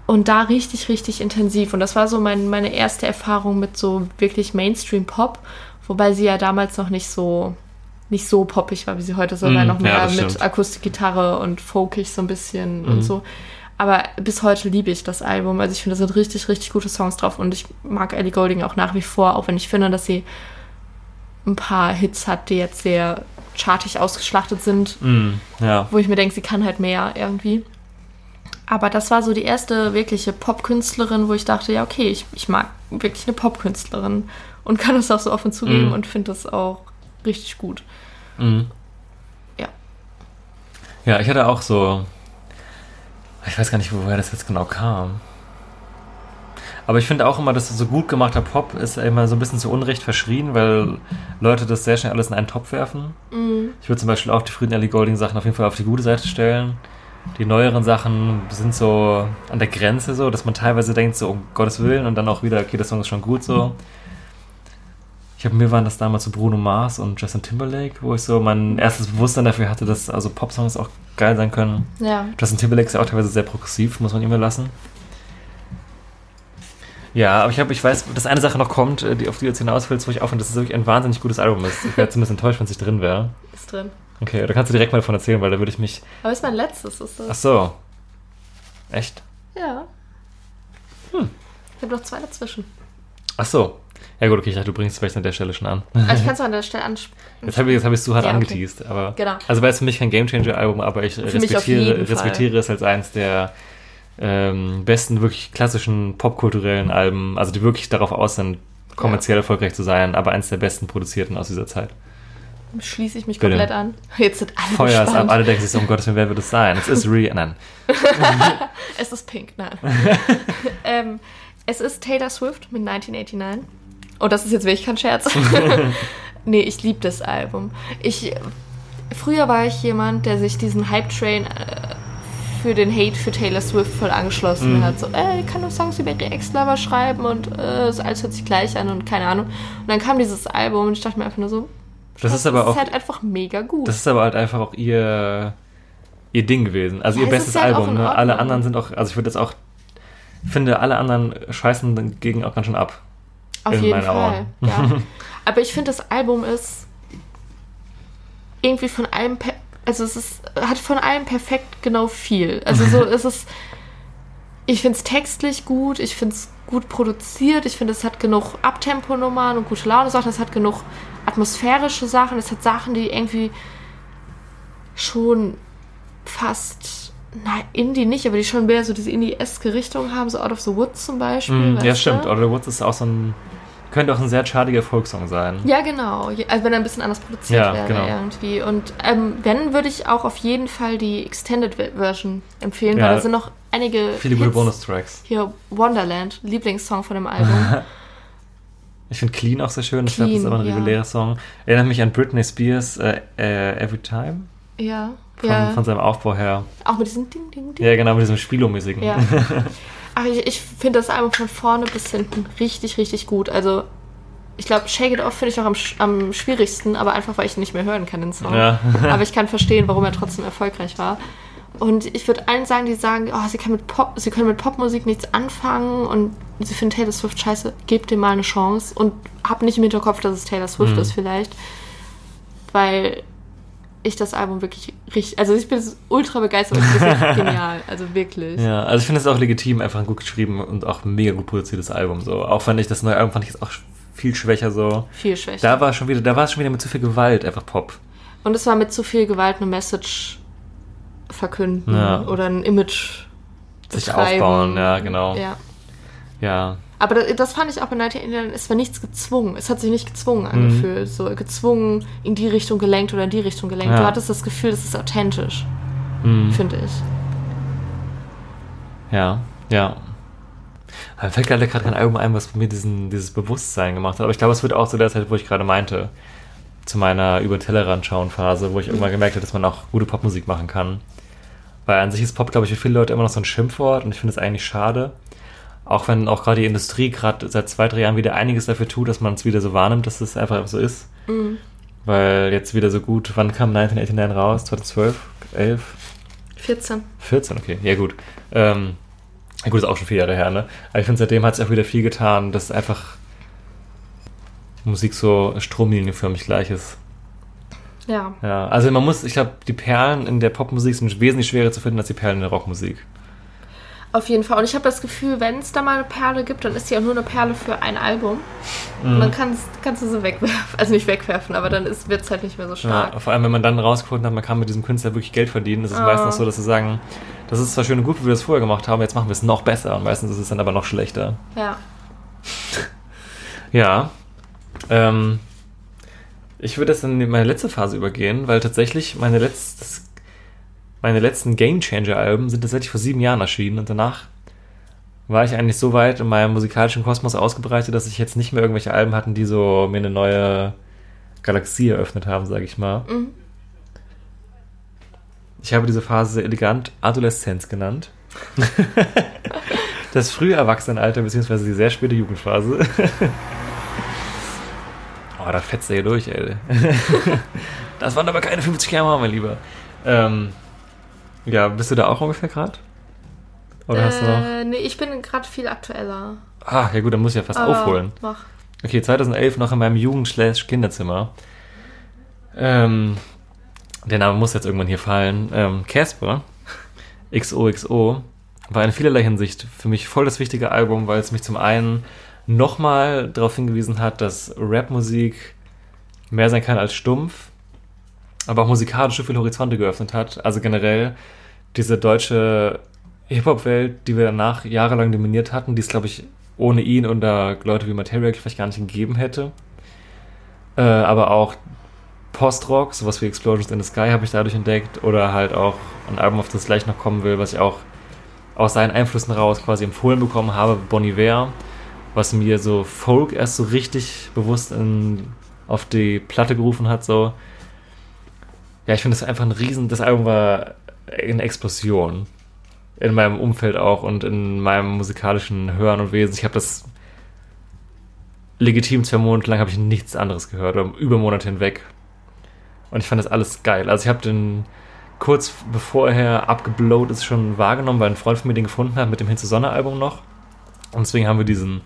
Und da richtig, richtig intensiv. Und das war so mein, meine erste Erfahrung mit so wirklich Mainstream-Pop, wobei sie ja damals noch nicht so nicht so poppig war, wie sie heute sondern Mm, noch ja, mehr das mit stimmt. Akustikgitarre und folkig so ein bisschen Mhm. und so. Aber bis heute liebe ich das Album. Also ich finde, da sind richtig, richtig gute Songs drauf. Und ich mag Ellie Golding auch nach wie vor, auch wenn ich finde, dass sie ein paar Hits hat, die jetzt sehr chartig ausgeschlachtet sind Mhm. Ja. wo ich mir denke, sie kann halt mehr irgendwie. Aber das war so die erste wirkliche Popkünstlerin, wo ich dachte, ja, okay, ich, ich mag wirklich eine Popkünstlerin und kann das auch so offen zugeben Mhm. und finde das auch richtig gut. Mhm. Ja. Ja, ich hatte auch so. Ich weiß gar nicht, woher das jetzt genau kam. Aber ich finde auch immer, dass so gut gemachter Pop ist immer so ein bisschen zu Unrecht verschrien, weil Leute das sehr schnell alles in einen Topf werfen. Mhm. Ich würde zum Beispiel auch die frühen Ellie Golding Sachen auf jeden Fall auf die gute Seite stellen. Die neueren Sachen sind so an der Grenze so, dass man teilweise denkt, so um Gottes Willen und dann auch wieder, okay, der Song ist schon gut so. Ich habe mir waren das damals so Bruno Mars und Justin Timberlake, wo ich so mein erstes Bewusstsein dafür hatte, dass also Popsongs auch geil sein können. Ja. Justin Timberlake ist ja auch teilweise sehr progressiv, muss man ihm lassen. Ja, aber ich habe, ich weiß, dass eine Sache noch kommt, äh, die auf die du jetzt hinaus willst, wo ich auch finde, dass es wirklich ein wahnsinnig gutes Album ist. Ich wäre zumindest enttäuscht, wenn es nicht drin wäre. Ist drin. Okay, da kannst du direkt mal davon erzählen, weil da würde ich mich. Aber ist mein letztes, ist Ach das? so. Echt? Ja. Hm. Ich habe noch zwei dazwischen. Ach so. Ja gut, okay, ich dachte, du bringst es vielleicht an der Stelle schon an. Also ich kann es an der Stelle ansprechen. Jetzt habe ich es hab zu hart Ja, okay. angeteased. Aber, Genau. Also weil es für mich kein Gamechanger-Album, aber ich respektiere, respektiere es als eins der ähm, besten, wirklich klassischen popkulturellen Alben, also die wirklich darauf aus sind, kommerziell erfolgreich zu sein, aber eins der besten produzierten aus dieser Zeit. Schließe ich mich Bitte. komplett an. Jetzt sind alle Feuer ist ab, gespannt. alle denken sich so, um Gottes Willen, wer wird es sein? Es ist Re... Nein. Es ist pink, nein. ähm, es ist Taylor Swift mit 1989. Oh, das ist jetzt wirklich kein Scherz. nee, ich liebe das Album. Ich, früher war ich jemand, der sich diesen Hype-Train äh, für den Hate für Taylor Swift voll angeschlossen Mhm. hat. So, ich kann nur Songs über ihre Ex-Lover schreiben und äh, alles hört sich gleich an und keine Ahnung. Und dann kam dieses Album und ich dachte mir einfach nur so, Das ist aber auch... halt einfach mega gut. Das ist aber halt einfach auch ihr, ihr Ding gewesen. Also Ja, ihr es bestes ist halt Album. Ne? Alle anderen sind auch, also ich würde jetzt auch, finde, alle anderen scheißen dagegen auch ganz schön ab. Auf in jeden Fall. Ja. Aber ich finde, das Album ist irgendwie von allem, per also es ist, hat von allem perfekt genau viel. Also so es ist, ich finde es textlich gut, ich finde es gut produziert, ich finde es hat genug Abtempo-Nummern und gute Laune-Sachen, es hat genug atmosphärische Sachen, es hat Sachen, die irgendwie schon fast, na, Indie nicht, aber die schon mehr so diese Indie-eske Richtung haben, so Out of the Woods zum Beispiel. Mm, ja, stimmt. Out of the Woods ist auch so ein, könnte auch ein sehr chartiger Folksong sein. Ja, genau. Also wenn er ein bisschen anders produziert Ja, wäre genau. irgendwie. Und ähm, wenn, würde ich auch auf jeden Fall die Extended Ve- Version empfehlen, Ja. weil da sind noch einige Viele gute. Bonustracks. Hier, Wonderland, Lieblingssong von dem Album. Ich finde Clean auch sehr schön. Ich glaube, das ist Clean, aber ein ja. regulärer Song. Erinnert mich an Britney Spears äh, äh, Every Time. ja, Von, ja. von seinem Aufbau her. auch mit diesem Ding, Ding, Ding. Ja, genau, mit diesem Spielomäßigen. Ja. Aber ich, ich finde das Album von vorne bis hinten richtig, richtig gut. Also, ich glaube, Shake It Off finde ich noch am, am schwierigsten, aber einfach, weil ich ihn nicht mehr hören kann, den Song. Ja. aber ich kann verstehen, warum er trotzdem erfolgreich war. Und ich würde allen sagen, die sagen, oh, sie, Pop, sie können mit Popmusik nichts anfangen und sie finden Taylor Swift scheiße, gebt dem mal eine Chance und hab nicht im Hinterkopf, dass es Taylor Swift Mhm. ist vielleicht. Weil ich das Album wirklich richtig, also ich bin ultra begeistert, ich finde es genial, also wirklich. Ja, also ich finde es auch legitim, einfach ein gut geschrieben und auch mega gut produziertes Album. So. Auch wenn ich das neue Album fand ich jetzt auch viel schwächer so. Viel schwächer. Da war schon wieder, da war es schon wieder mit zu viel Gewalt, einfach Pop. Und es war mit zu viel Gewalt eine Message verkünden Ja. oder ein Image Sich betreiben. aufbauen, ja, genau. Ja. Ja. Aber das, das fand ich auch bei Night Indian, es war nichts gezwungen. Es hat sich nicht gezwungen Mhm. angefühlt. So gezwungen in die Richtung gelenkt oder in die Richtung gelenkt. Ja. Du hattest das Gefühl, das ist authentisch, Mhm. finde ich. Ja, ja. Mir fällt gerade kein Album ein, was mir diesen, dieses Bewusstsein gemacht hat. Aber ich glaube, es wird auch zu der Zeit, wo ich gerade meinte, zu meiner über Tellerrand schauen Phase, wo ich irgendwann gemerkt habe, dass man auch gute Popmusik machen kann. Weil an sich ist Pop, glaube ich, für viele Leute immer noch so ein Schimpfwort und ich finde es eigentlich schade. Auch wenn auch gerade die Industrie gerade seit zwei, drei Jahren wieder einiges dafür tut, dass man es wieder so wahrnimmt, dass es einfach so ist. Weil jetzt wieder so gut, wann kam 1989 raus? 2012? 11? 14. 14, okay, ja gut. Ähm, ja gut, ist auch schon vier Jahre her, ne? Aber ich finde, seitdem hat es auch wieder viel getan, dass einfach Musik so stromlinienförmig gleich ist. Ja. Ja, also man muss, ich glaube, die Perlen in der Popmusik sind wesentlich schwerer zu finden als die Perlen in der Rockmusik. Auf jeden Fall. Und ich habe das Gefühl, wenn es da mal eine Perle gibt, dann ist die auch nur eine Perle für ein Album. Mhm. Und dann kannst, kannst du sie wegwerfen. Also nicht wegwerfen, aber dann wird es halt nicht mehr so stark. Ja, vor allem, wenn man dann rausgefunden hat, man kann mit diesem Künstler wirklich Geld verdienen, ist es Ah. meistens so, dass sie sagen, das ist zwar schön und gut, wie wir das vorher gemacht haben, jetzt machen wir es noch besser. Und meistens ist es dann aber noch schlechter. Ja. Ja. Ähm, ich würde jetzt in meine letzte Phase übergehen, weil tatsächlich meine, letztes, meine letzten Game Changer-Alben sind tatsächlich vor sieben Jahren erschienen und danach war ich eigentlich so weit in meinem musikalischen Kosmos ausgebreitet, dass ich jetzt nicht mehr irgendwelche Alben hatten, die so mir eine neue Galaxie eröffnet haben, sage ich mal. Mhm. Ich habe diese Phase sehr elegant Adoleszenz genannt. das frühe Erwachsenenalter, beziehungsweise die sehr späte Jugendphase. Oh, da fetzt er hier durch, ey. das waren aber keine 50 Jahre, mein Lieber. Ähm, ja, bist du da auch ungefähr gerade? Oder hast du noch? Äh, nee, ich bin gerade viel aktueller. Ah, ja gut, dann muss ich ja fast Aber aufholen. Mach. Okay, 2011 noch in meinem Jugend-Kinderzimmer. Ähm, der Name muss jetzt irgendwann hier fallen. Ähm, Casper, XOXO, war in vielerlei Hinsicht für mich voll das wichtige Album, weil es mich zum einen nochmal darauf hingewiesen hat, dass Rapmusik mehr sein kann als stumpf, aber auch musikalisch so viele Horizonte geöffnet hat. Also generell diese deutsche Hip-Hop-Welt, die wir danach jahrelang dominiert hatten, die es, glaube ich, ohne ihn und da Leute wie Material vielleicht gar nicht gegeben hätte. Äh, aber auch Post-Rock, sowas wie Explosions in the Sky habe ich dadurch entdeckt. Oder halt auch ein Album, auf das ich gleich noch kommen will, was ich auch aus seinen Einflüssen raus quasi empfohlen bekommen habe, Bon Iver, was mir so Folk erst so richtig bewusst in, auf die Platte gerufen hat. So. Ja, ich finde das einfach ein Riesen. Das Album war eine Explosion in meinem Umfeld auch und in meinem musikalischen Hören und Wesen. Ich habe das legitim zwei Monate lang habe ich nichts anderes gehört, über Monate hinweg. Und ich fand das alles geil. Also ich habe den kurz bevor er abgeblowt ist schon wahrgenommen, weil ein Freund von mir den gefunden hat mit dem Hin zur Sonne Album noch. Und deswegen haben wir diesen,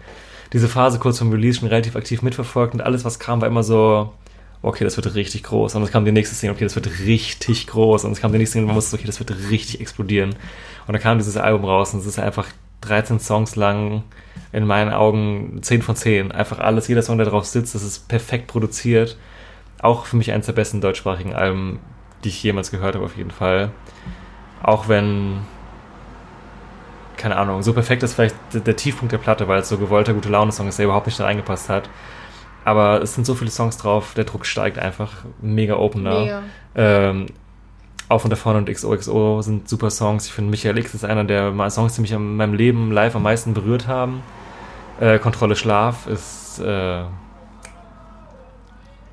diese Phase kurz vom Release schon relativ aktiv mitverfolgt und alles, was kam, war immer so, okay, das wird richtig groß. Und es kam die nächste Single, okay, das wird richtig groß. Und es kam die nächste Single, man wusste, okay, das wird richtig explodieren. Und dann kam dieses Album raus und es ist einfach 13 Songs lang, in meinen Augen 10 von 10. Einfach alles, jeder Song, der drauf sitzt, das ist perfekt produziert. Auch für mich eines der besten deutschsprachigen Alben, die ich jemals gehört habe, auf jeden Fall. Auch wenn, keine Ahnung, so perfekt ist vielleicht der, Tiefpunkt der Platte, weil es so gewollter, gute Laune-Song ist, der überhaupt nicht da reingepasst hat. Aber es sind so viele Songs drauf, der Druck steigt einfach. Mega Opener. Mega. Ähm, Auf und davon und XOXO sind super Songs. Ich finde, Michael X ist einer der Songs, die mich in meinem Leben live am meisten berührt haben. Äh, Kontrolle Schlaf ist äh,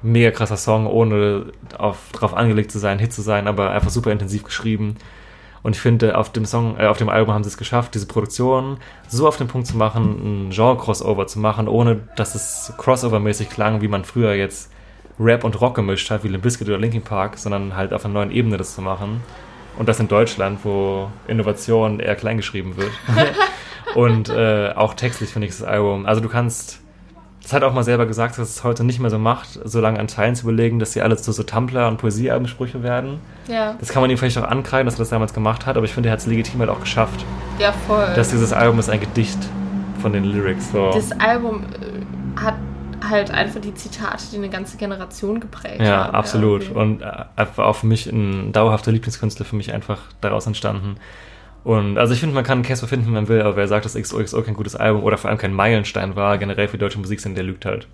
mega krasser Song, ohne auf, drauf angelegt zu sein, Hit zu sein, aber einfach super intensiv geschrieben. Und ich finde, auf dem Song, äh, auf dem Album haben sie es geschafft, diese Produktion so auf den Punkt zu machen, ein Genre-Crossover zu machen, ohne dass es Crossover-mäßig klang, wie man früher jetzt Rap und Rock gemischt hat, wie Limp Bizkit oder Linkin Park, sondern halt auf einer neuen Ebene das zu machen. Und das in Deutschland, wo Innovation eher klein geschrieben wird. und äh, auch textlich finde ich das Album. Also du kannst das hat auch mal selber gesagt, dass es heute nicht mehr so macht, so lange an Teilen zu überlegen, dass sie alle zu so Tumblr- und Poesiealbensprüche werden. Ja. Das kann man ihm vielleicht auch ankreiden, dass er das damals gemacht hat, aber ich finde, er hat es legitim halt auch geschafft. Ja, voll. Dass dieses Album ist ein Gedicht von den Lyrics. So. das Album äh, hat halt einfach die Zitate, die eine ganze Generation geprägt Ja, haben. absolut. irgendwie. Und äh, war auch für mich ein dauerhafter Lieblingskünstler für mich einfach daraus entstanden. Und also ich finde, man kann Casper finden, wie man will, aber wer sagt, dass XOXO kein gutes Album oder vor allem kein Meilenstein war, generell für deutsche Musik sind, der lügt halt.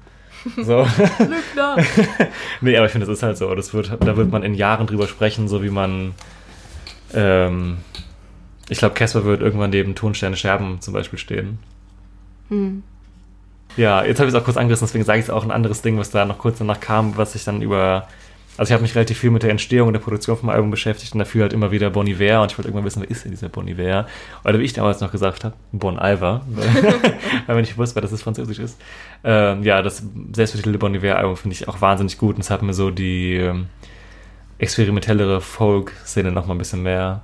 So. Lügner. nee, aber ich finde, das ist halt so. Das wird, da wird man in Jahren drüber sprechen, so wie man. Ähm, ich glaube, Casper wird irgendwann neben Tonsterne Scherben zum Beispiel stehen. Hm. Ja, jetzt habe ich es auch kurz angerissen, deswegen sage ich es auch ein anderes Ding, was da noch kurz danach kam, was ich dann über. Also ich habe mich relativ viel mit der Entstehung und der Produktion vom Album beschäftigt und dafür halt immer wieder Bon Iver und ich wollte irgendwann wissen, wer ist denn dieser Bon Iver? Oder wie ich damals noch gesagt habe, Bon Iver, weil man nicht wusste, dass es französisch ist. Ähm, ja, das selbstbetitelte Bon Iver Album finde ich auch wahnsinnig gut und es hat mir so die ähm, experimentellere Folk-Szene noch mal ein bisschen mehr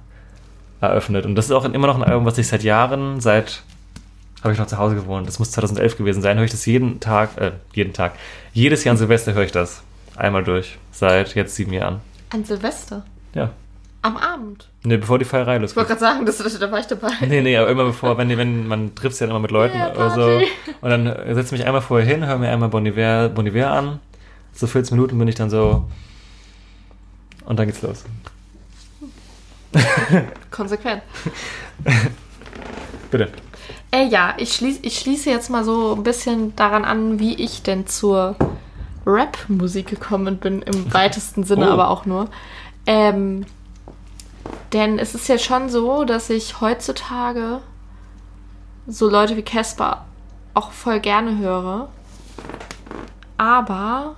eröffnet. Und das ist auch immer noch ein Album, was ich seit Jahren, seit habe ich noch zu Hause gewohnt. Das muss 2011 gewesen sein. Höre ich das jeden Tag, äh, jeden Tag. Jedes Jahr an Silvester höre ich das. Einmal durch. Seit jetzt sieben Jahren. An Silvester. Ja. Am Abend. Ne, bevor die Feierei Ich wollte losgeht. gerade sagen, das, da war ich dabei. Nee, nee, aber immer bevor, wenn, wenn man trifft sich ja immer mit Leuten Ja, oder so. Und dann setze mich einmal vorher hin, höre mir einmal Bon Iver, bon Iver an. So 14 Minuten bin ich dann so. Und dann geht's los. Konsequent. Bitte. Äh, ja, ich, schließ, ich schließe jetzt mal so ein bisschen daran an, wie ich denn zur Rap-Musik gekommen bin, im weitesten Sinne, Oh. aber auch nur. Ähm, denn es ist ja schon so, dass ich heutzutage so Leute wie Casper auch voll gerne höre. Aber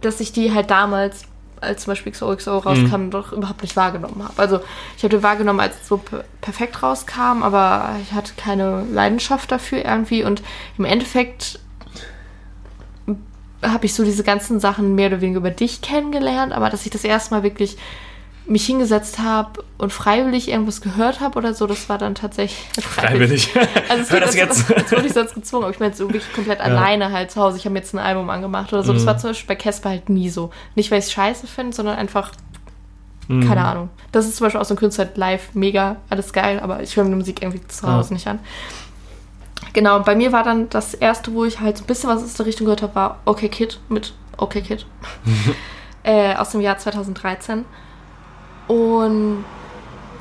dass ich die halt damals, als zum Beispiel XOXO rauskam, doch überhaupt nicht wahrgenommen habe. Also ich habe die wahrgenommen, als es so per perfekt rauskam, aber ich hatte keine Leidenschaft dafür irgendwie. Und im Endeffekt habe ich so diese ganzen Sachen mehr oder weniger über dich kennengelernt, aber dass ich das erste Mal wirklich mich hingesetzt habe und freiwillig irgendwas gehört habe oder so, das war dann tatsächlich Freiwillig. Also es Hör das jetzt. als wurde ich sonst gezwungen, aber ich meine so wirklich komplett alleine halt zu Hause. Ich habe mir jetzt ein Album angemacht oder so. Das Mhm. war zum Beispiel bei Casper halt nie so. Nicht, weil ich es scheiße finde, sondern einfach, Mhm. keine Ahnung. Das ist zum Beispiel auch so ein Künstler live, mega, alles geil, aber ich höre mir die Musik irgendwie zu Ja. Hause nicht an. Genau, bei mir war dann das erste, wo ich halt so ein bisschen was aus der Richtung gehört habe, war Okay Kid mit Okay Kid. äh, aus dem Jahr 2013. Und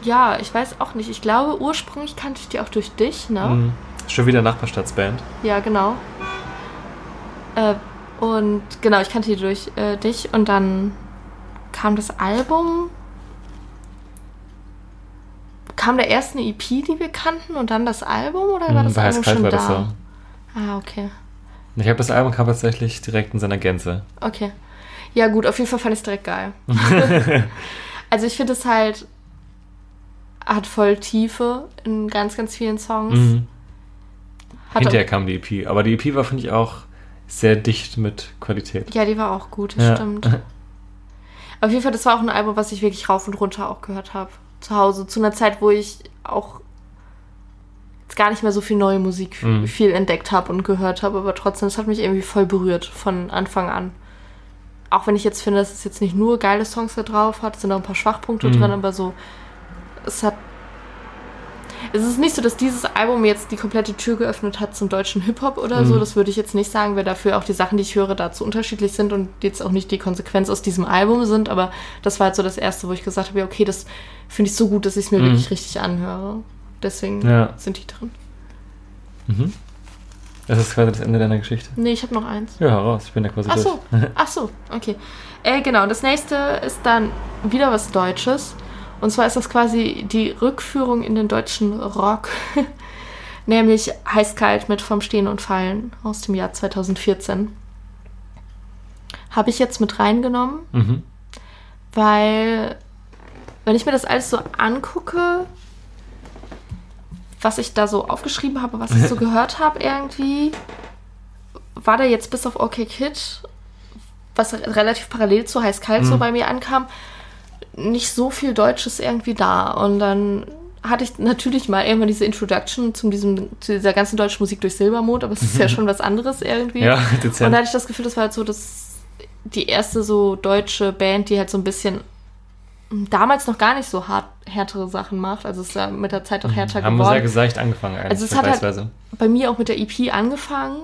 ja, ich weiß auch nicht. Ich glaube, ursprünglich kannte ich die auch durch dich, ne? Mhm. Schon wieder Nachbarstadtsband. Ja, genau. Äh, und genau, ich kannte die durch äh, dich und dann kam das Album. Kam da erst eine EP, die wir kannten und dann das Album oder war Mhm, das bei Album schon war da? das so. Ah, okay. Ich habe das Album kam tatsächlich direkt in seiner Gänze. Okay. Ja, gut, auf jeden Fall fand ich es direkt geil. also ich finde es halt hat voll Tiefe in ganz, ganz vielen Songs. Mhm. Hinterher kam die EP, aber die EP war, finde ich, auch sehr dicht mit Qualität. Ja, die war auch gut, das Ja. stimmt. Auf jeden Fall, das war auch ein Album, was ich wirklich rauf und runter auch gehört habe. Zu Hause. Zu einer Zeit, wo ich auch jetzt gar nicht mehr so viel neue Musik Mhm. viel entdeckt habe und gehört habe, aber trotzdem, es hat mich irgendwie voll berührt von Anfang an. Auch wenn ich jetzt finde, dass es jetzt nicht nur geile Songs da drauf hat, es sind auch ein paar Schwachpunkte Mhm. drin, aber so, es hat. Es ist nicht so, dass dieses Album jetzt die komplette Tür geöffnet hat zum deutschen Hip-Hop oder so. Mhm. Das würde ich jetzt nicht sagen, weil dafür auch die Sachen, die ich höre, dazu unterschiedlich sind und jetzt auch nicht die Konsequenz aus diesem Album sind. Aber das war halt so das Erste, wo ich gesagt habe, ja, okay, das finde ich so gut, dass ich es mir Mhm. wirklich richtig anhöre. Deswegen Ja. sind die drin. Mhm. Das ist quasi das Ende deiner Geschichte. Nee, ich habe noch eins. Ja, raus, ich bin ja quasi Ach durch. so, ach so, okay. Äh, genau, das nächste ist dann wieder was Deutsches. Und zwar ist das quasi die Rückführung in den deutschen Rock. Nämlich Heiß-Kalt mit Vom Stehen und Fallen aus dem Jahr 2014. Habe ich jetzt mit reingenommen, Mhm. weil, wenn ich mir das alles so angucke, was ich da so aufgeschrieben habe, was ich so gehört habe irgendwie, war da jetzt bis auf OK Kid, was relativ parallel zu Heiß Kalt so Mhm. bei mir ankam, nicht so viel Deutsches irgendwie da. Und dann hatte ich natürlich mal irgendwann diese Introduction zu, diesem, zu dieser ganzen deutschen Musik durch Silbermond, aber es ist ja schon was anderes irgendwie. Ja, Und dezent. da hatte ich das Gefühl, das war halt so das, die erste so deutsche Band, die halt so ein bisschen damals noch gar nicht so hart, härtere Sachen macht. Also es ist ja mit der Zeit auch härter Mhm. Haben wir geworden. sehr geseicht angefangen eigentlich, Also es hat halt- bei mir auch mit der EP angefangen,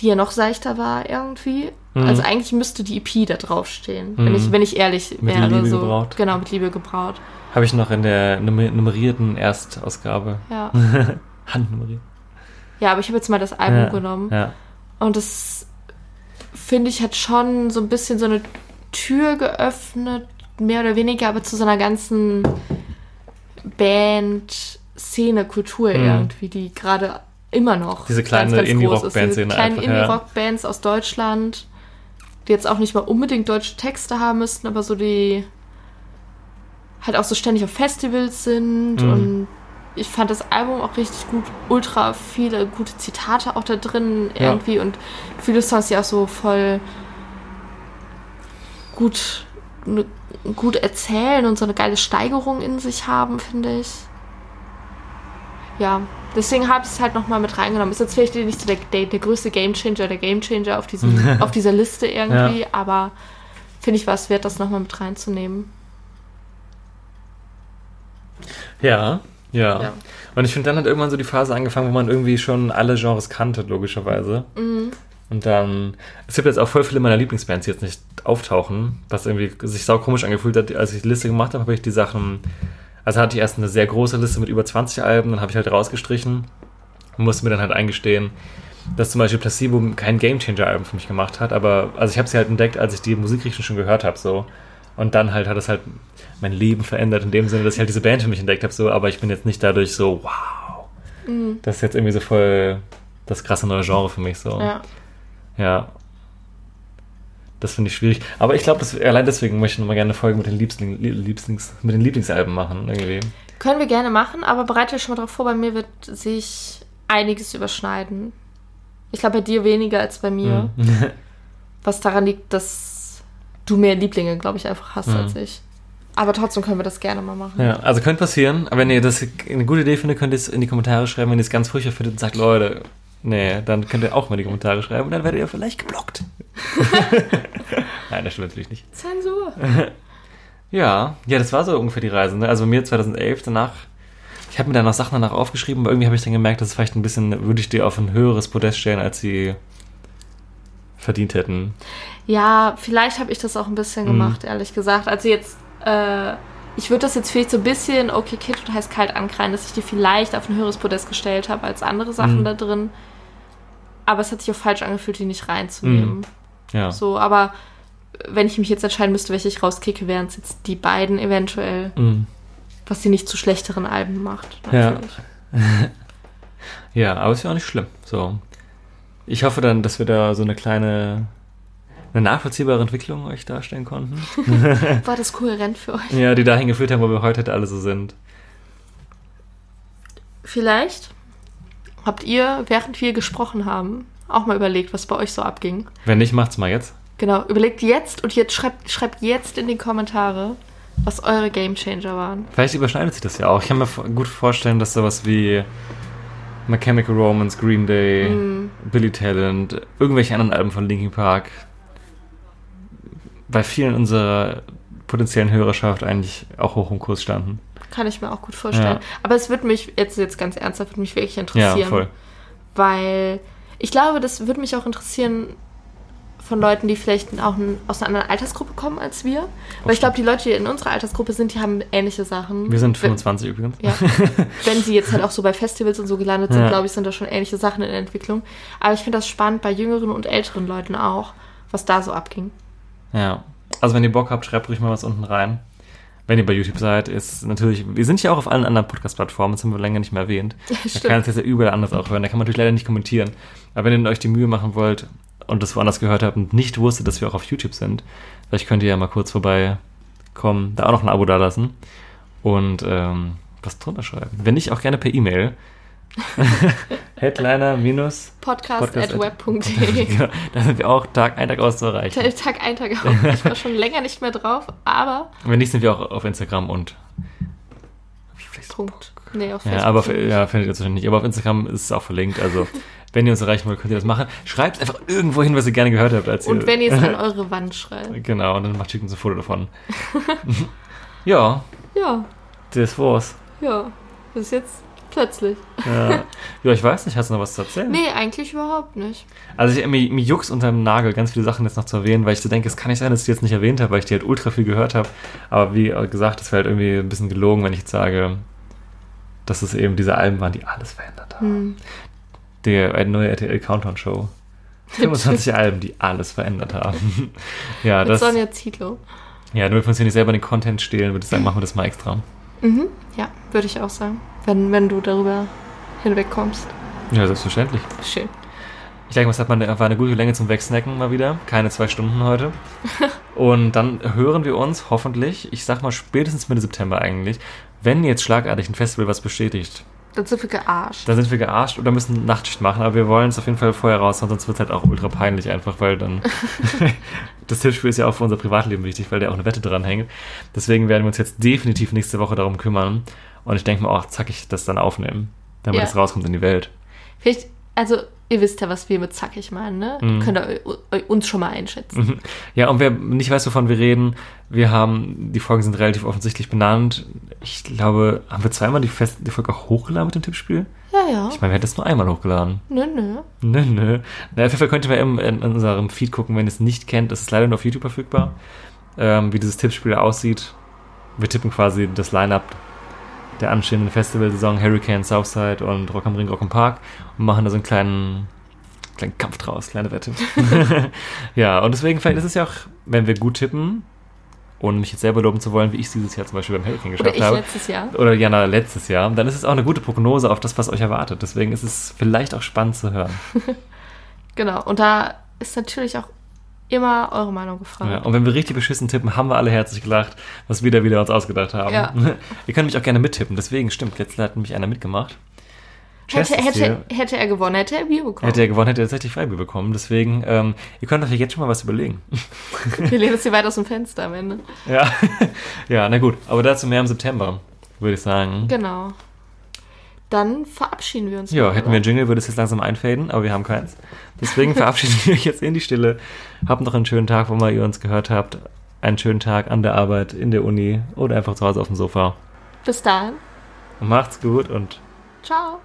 die ja noch seichter war irgendwie. Mhm. Also eigentlich müsste die EP da draufstehen, wenn, Mhm. ich, wenn ich ehrlich Mit wäre. Liebe so. gebraut. Genau, mit Liebe gebraut. Habe ich noch in der nummer nummerierten Erstausgabe. Ja. Handnummeriert. ja, aber ich habe jetzt mal das Album ja. genommen. Ja. Und das finde ich hat schon so ein bisschen so eine Tür geöffnet, mehr oder weniger, aber zu so einer ganzen Band, Szene, Kultur Mhm. irgendwie, die gerade immer noch Diese kleine. Indie-Rock-Band-Szene Diese kleinen einfach, ja. Indie-Rock-Bands aus Deutschland, die jetzt auch nicht mal unbedingt deutsche Texte haben müssten, aber so die halt auch so ständig auf Festivals sind Mhm. und ich fand das Album auch richtig gut, ultra viele gute Zitate auch da drin Ja. irgendwie und viele Songs, die auch so voll gut, ne, gut erzählen und so eine geile Steigerung in sich haben, finde ich. Ja, deswegen habe ich es halt nochmal mit reingenommen. Ist jetzt vielleicht nicht so der, der, der größte Gamechanger, der Gamechanger auf, diesem, auf dieser Liste irgendwie, aber finde ich war es wert, das nochmal mit reinzunehmen. Ja, ja. Ja. Und ich finde, dann hat irgendwann so die Phase angefangen, wo man irgendwie schon alle Genres kannte, logischerweise. Mhm. Und dann, es gibt jetzt auch voll viele meiner Lieblingsbands, die jetzt nicht auftauchen, was irgendwie sich sau komisch angefühlt hat. Als ich die Liste gemacht habe, habe ich die Sachen, also hatte ich erst eine sehr große Liste mit über 20 Alben, dann habe ich halt rausgestrichen und musste mir dann halt eingestehen, dass zum Beispiel Placebo kein Gamechanger-Album für mich gemacht hat, aber also ich habe sie halt entdeckt, als ich die Musikrichtung schon gehört habe, so. Und dann halt hat es halt mein Leben verändert in dem Sinne, dass ich halt diese Band für mich entdeckt habe, so, aber ich bin jetzt nicht dadurch so, wow. Das ist jetzt irgendwie so voll das krasse neue Genre für mich, so. Ja. Ja. Das finde ich schwierig. Aber ich glaube, allein deswegen möchte ich nochmal gerne eine Folge mit den, Liebsling, Lieblings, mit den Lieblingsalben machen, irgendwie. Können wir gerne machen, aber bereite dich schon mal darauf vor, bei mir wird sich einiges überschneiden. Ich glaube bei dir weniger als bei mir. Mhm. Was daran liegt, dass du mehr Lieblinge, glaube ich, einfach hast Mhm. als ich. Aber trotzdem können wir das gerne mal machen. Ja, also könnte passieren. Aber wenn ihr das eine gute Idee findet, könnt ihr es in die Kommentare schreiben. Wenn ihr es ganz furchtbar findet und sagt, Leute, nee, dann könnt ihr auch mal in die Kommentare schreiben und dann werdet ihr vielleicht geblockt. Nein, das stimmt natürlich nicht. Zensur. Ja, ja, das war so ungefähr die Reise. Ne? Also bei mir 2011 danach, ich habe mir dann noch Sachen danach aufgeschrieben, aber irgendwie habe ich dann gemerkt, dass es vielleicht ein bisschen, würde ich die auf ein höheres Podest stellen, als sie verdient hätten. Ja, vielleicht habe ich das auch ein bisschen Mhm. gemacht, ehrlich gesagt. Also jetzt, äh, ich würde das jetzt vielleicht so ein bisschen, okay, Kid und heißt kalt ankreien, dass ich die vielleicht auf ein höheres Podest gestellt habe als andere Sachen Mhm. da drin. Aber es hat sich auch falsch angefühlt, die nicht reinzunehmen. Ja. So, aber wenn ich mich jetzt entscheiden müsste, welche ich rauskicke, wären es jetzt die beiden eventuell, Mhm. was sie nicht zu schlechteren Alben macht. Ja. Natürlich. Ja, aber ist ja auch nicht schlimm. So. Ich hoffe dann, dass wir da so eine kleine, eine nachvollziehbare Entwicklung euch darstellen konnten. War das kohärent für euch? ja, die dahin geführt haben, wo wir heute alle so sind. Vielleicht habt ihr, während wir gesprochen haben, auch mal überlegt, was bei euch so abging. Wenn nicht, macht's mal jetzt. Genau, überlegt jetzt und jetzt schreibt, schreibt jetzt in die Kommentare, was eure Gamechanger waren. Vielleicht überschneidet sich das ja auch. Ich kann mir gut vorstellen, dass sowas wie My Chemical Romance, Green Day, Mhm. Billy Talent, irgendwelche anderen Alben von Linkin Park bei vielen unserer potenziellen Hörerschaft eigentlich auch hoch im Kurs standen. Kann ich mir auch gut vorstellen. Ja. Aber es wird mich, jetzt, jetzt ganz ernsthaft, würde mich wirklich Ja, interessieren. voll. Weil ich glaube, das würde mich auch interessieren von Leuten, die vielleicht auch aus einer anderen Altersgruppe kommen als wir. Weil ich glaube, die Leute, die in unserer Altersgruppe sind, die haben ähnliche Sachen. Wir sind Wenn- 25 übrigens. Ja. Wenn sie jetzt halt auch so bei Festivals und so gelandet sind, Ja. glaube ich, sind da schon ähnliche Sachen in der Entwicklung. Aber ich finde das spannend bei jüngeren und älteren Leuten auch, was da so abging. Ja. Also wenn ihr Bock habt, schreibt ruhig mal was unten rein. Wenn ihr bei YouTube seid, ist natürlich, wir sind ja auch auf allen anderen Podcast-Plattformen, das haben wir länger nicht mehr erwähnt. Da Stimmt. kann es jetzt ja überall anders auch hören. Da kann man natürlich leider nicht kommentieren. Aber wenn ihr euch die Mühe machen wollt und das woanders gehört habt und nicht wusstet, dass wir auch auf YouTube sind, vielleicht könnt ihr ja mal kurz vorbeikommen, da auch noch ein Abo dalassen und ähm, was drunter schreiben. Wenn nicht, auch gerne per E-Mail. Headliner minus Podcast, Podcast at web.de. genau, da sind wir auch Tag ein, Tag aus zu erreichen. Tag ein, Tag auf. Ich war schon länger nicht mehr drauf, aber Wenn nicht, sind wir auch auf Instagram und Punkt. Nee, auf Ja, Facebook. aber auf, nicht. ja, findet ihr wahrscheinlich nicht. Aber auf Instagram ist es auch verlinkt. Also, wenn ihr uns erreichen wollt, könnt ihr das machen. Schreibt einfach irgendwo hin, was ihr gerne gehört habt. Als Und ihr, wenn ihr es an eure Wand schreibt. Genau, und dann macht schickt uns ein Foto davon. ja, Ja, das war's. ja. Ist jetzt plötzlich. Ja. ja, ich weiß nicht, hast du noch was zu erzählen? Nee, eigentlich überhaupt nicht. Also ich, mir, mir juckt unter dem Nagel, ganz viele Sachen jetzt noch zu erwähnen, weil ich so denke, es kann nicht sein, dass ich die jetzt nicht erwähnt habe, weil ich die halt ultra viel gehört habe. Aber wie gesagt, es wäre halt irgendwie ein bisschen gelogen, wenn ich jetzt sage, dass es eben diese Alben waren, die alles verändert haben. Hm. Die äh, neue RTL Countdown Show. 25 Alben, die alles verändert haben. ja, Mit das. Sonja Zietlow. Ja, damit wir uns hier nicht selber den Content stehlen, würde ich sagen, machen wir das mal extra. Mhm. Ja, würde ich auch sagen. Wenn, wenn du darüber hinwegkommst. Ja, selbstverständlich. Schön. Ich denke, es hat mal eine, war eine gute Länge zum Wegsnacken mal wieder. Keine zwei Stunden heute. Und dann hören wir uns hoffentlich, ich sag mal spätestens Mitte September eigentlich, wenn jetzt schlagartig ein Festival was bestätigt. Dann sind wir gearscht. Dann sind wir gearscht oder müssen Nachtschicht machen, aber wir wollen es auf jeden Fall vorher raus, sonst wird es halt auch ultra peinlich einfach, weil dann das Tippspiel ist ja auch für unser Privatleben wichtig, weil da auch eine Wette dran hängt. Deswegen werden wir uns jetzt definitiv nächste Woche darum kümmern und ich denke mal auch, zack, ich das dann aufnehmen, damit Ja. es rauskommt in die Welt. Vielleicht, also, ihr wisst ja, was wir mit zackig meinen, ne? Mhm. Könnt ihr uns schon mal einschätzen. Ja, und wer nicht weiß, wovon wir reden, wir haben, die Folgen sind relativ offensichtlich benannt. Ich glaube, haben wir zweimal die, Fest die Folge auch hochgeladen mit dem Tippspiel? Ja, ja. Ich meine, wir hätten es nur einmal hochgeladen. Nö, nö. Nö, nö. Na, auf jeden Fall könnt ihr mal im, in, in unserem Feed gucken, wenn ihr es nicht kennt. Es ist leider nur auf YouTube verfügbar, ähm, wie dieses Tippspiel aussieht. Wir tippen quasi das Line-Up der anstehenden Festivalsaison Hurricane, Southside und Rock am Ring, Rock am Park und machen da so einen kleinen, kleinen Kampf draus, kleine Wette. ja, und deswegen vielleicht ist es ja auch, wenn wir gut tippen, ohne mich jetzt selber loben zu wollen, wie ich es dieses Jahr zum Beispiel beim Hurricane Oder geschafft ich habe letztes Jahr. oder Jana letztes Jahr, dann ist es auch eine gute Prognose auf das, was euch erwartet. Deswegen ist es vielleicht auch spannend zu hören. Genau. Und da ist natürlich auch immer eure Meinung gefragt. Ja, und wenn wir richtig beschissen tippen, haben wir alle herzlich gelacht, was wir da wieder uns ausgedacht haben. Ja. Ihr könnt mich auch gerne mittippen, deswegen stimmt, letztes hat nämlich einer mitgemacht. Hätte, hätte, hätte er gewonnen, hätte er Bier bekommen. Hätte er gewonnen, hätte er tatsächlich Freibier bekommen. Deswegen, ähm, ihr könnt euch jetzt schon mal was überlegen. Wir lehnen uns hier weit aus dem Fenster am Ende. ja. ja, na gut. Aber dazu mehr im September, würde ich sagen. Genau. Dann verabschieden wir uns. Ja, hätten wir einen Jingle, würde es jetzt langsam einfaden, aber wir haben keins. Deswegen verabschieden wir euch jetzt in die Stille. Habt noch einen schönen Tag, wo mal ihr uns gehört habt. Einen schönen Tag an der Arbeit, in der Uni oder einfach zu Hause auf dem Sofa. Bis dahin. Macht's gut und Ciao.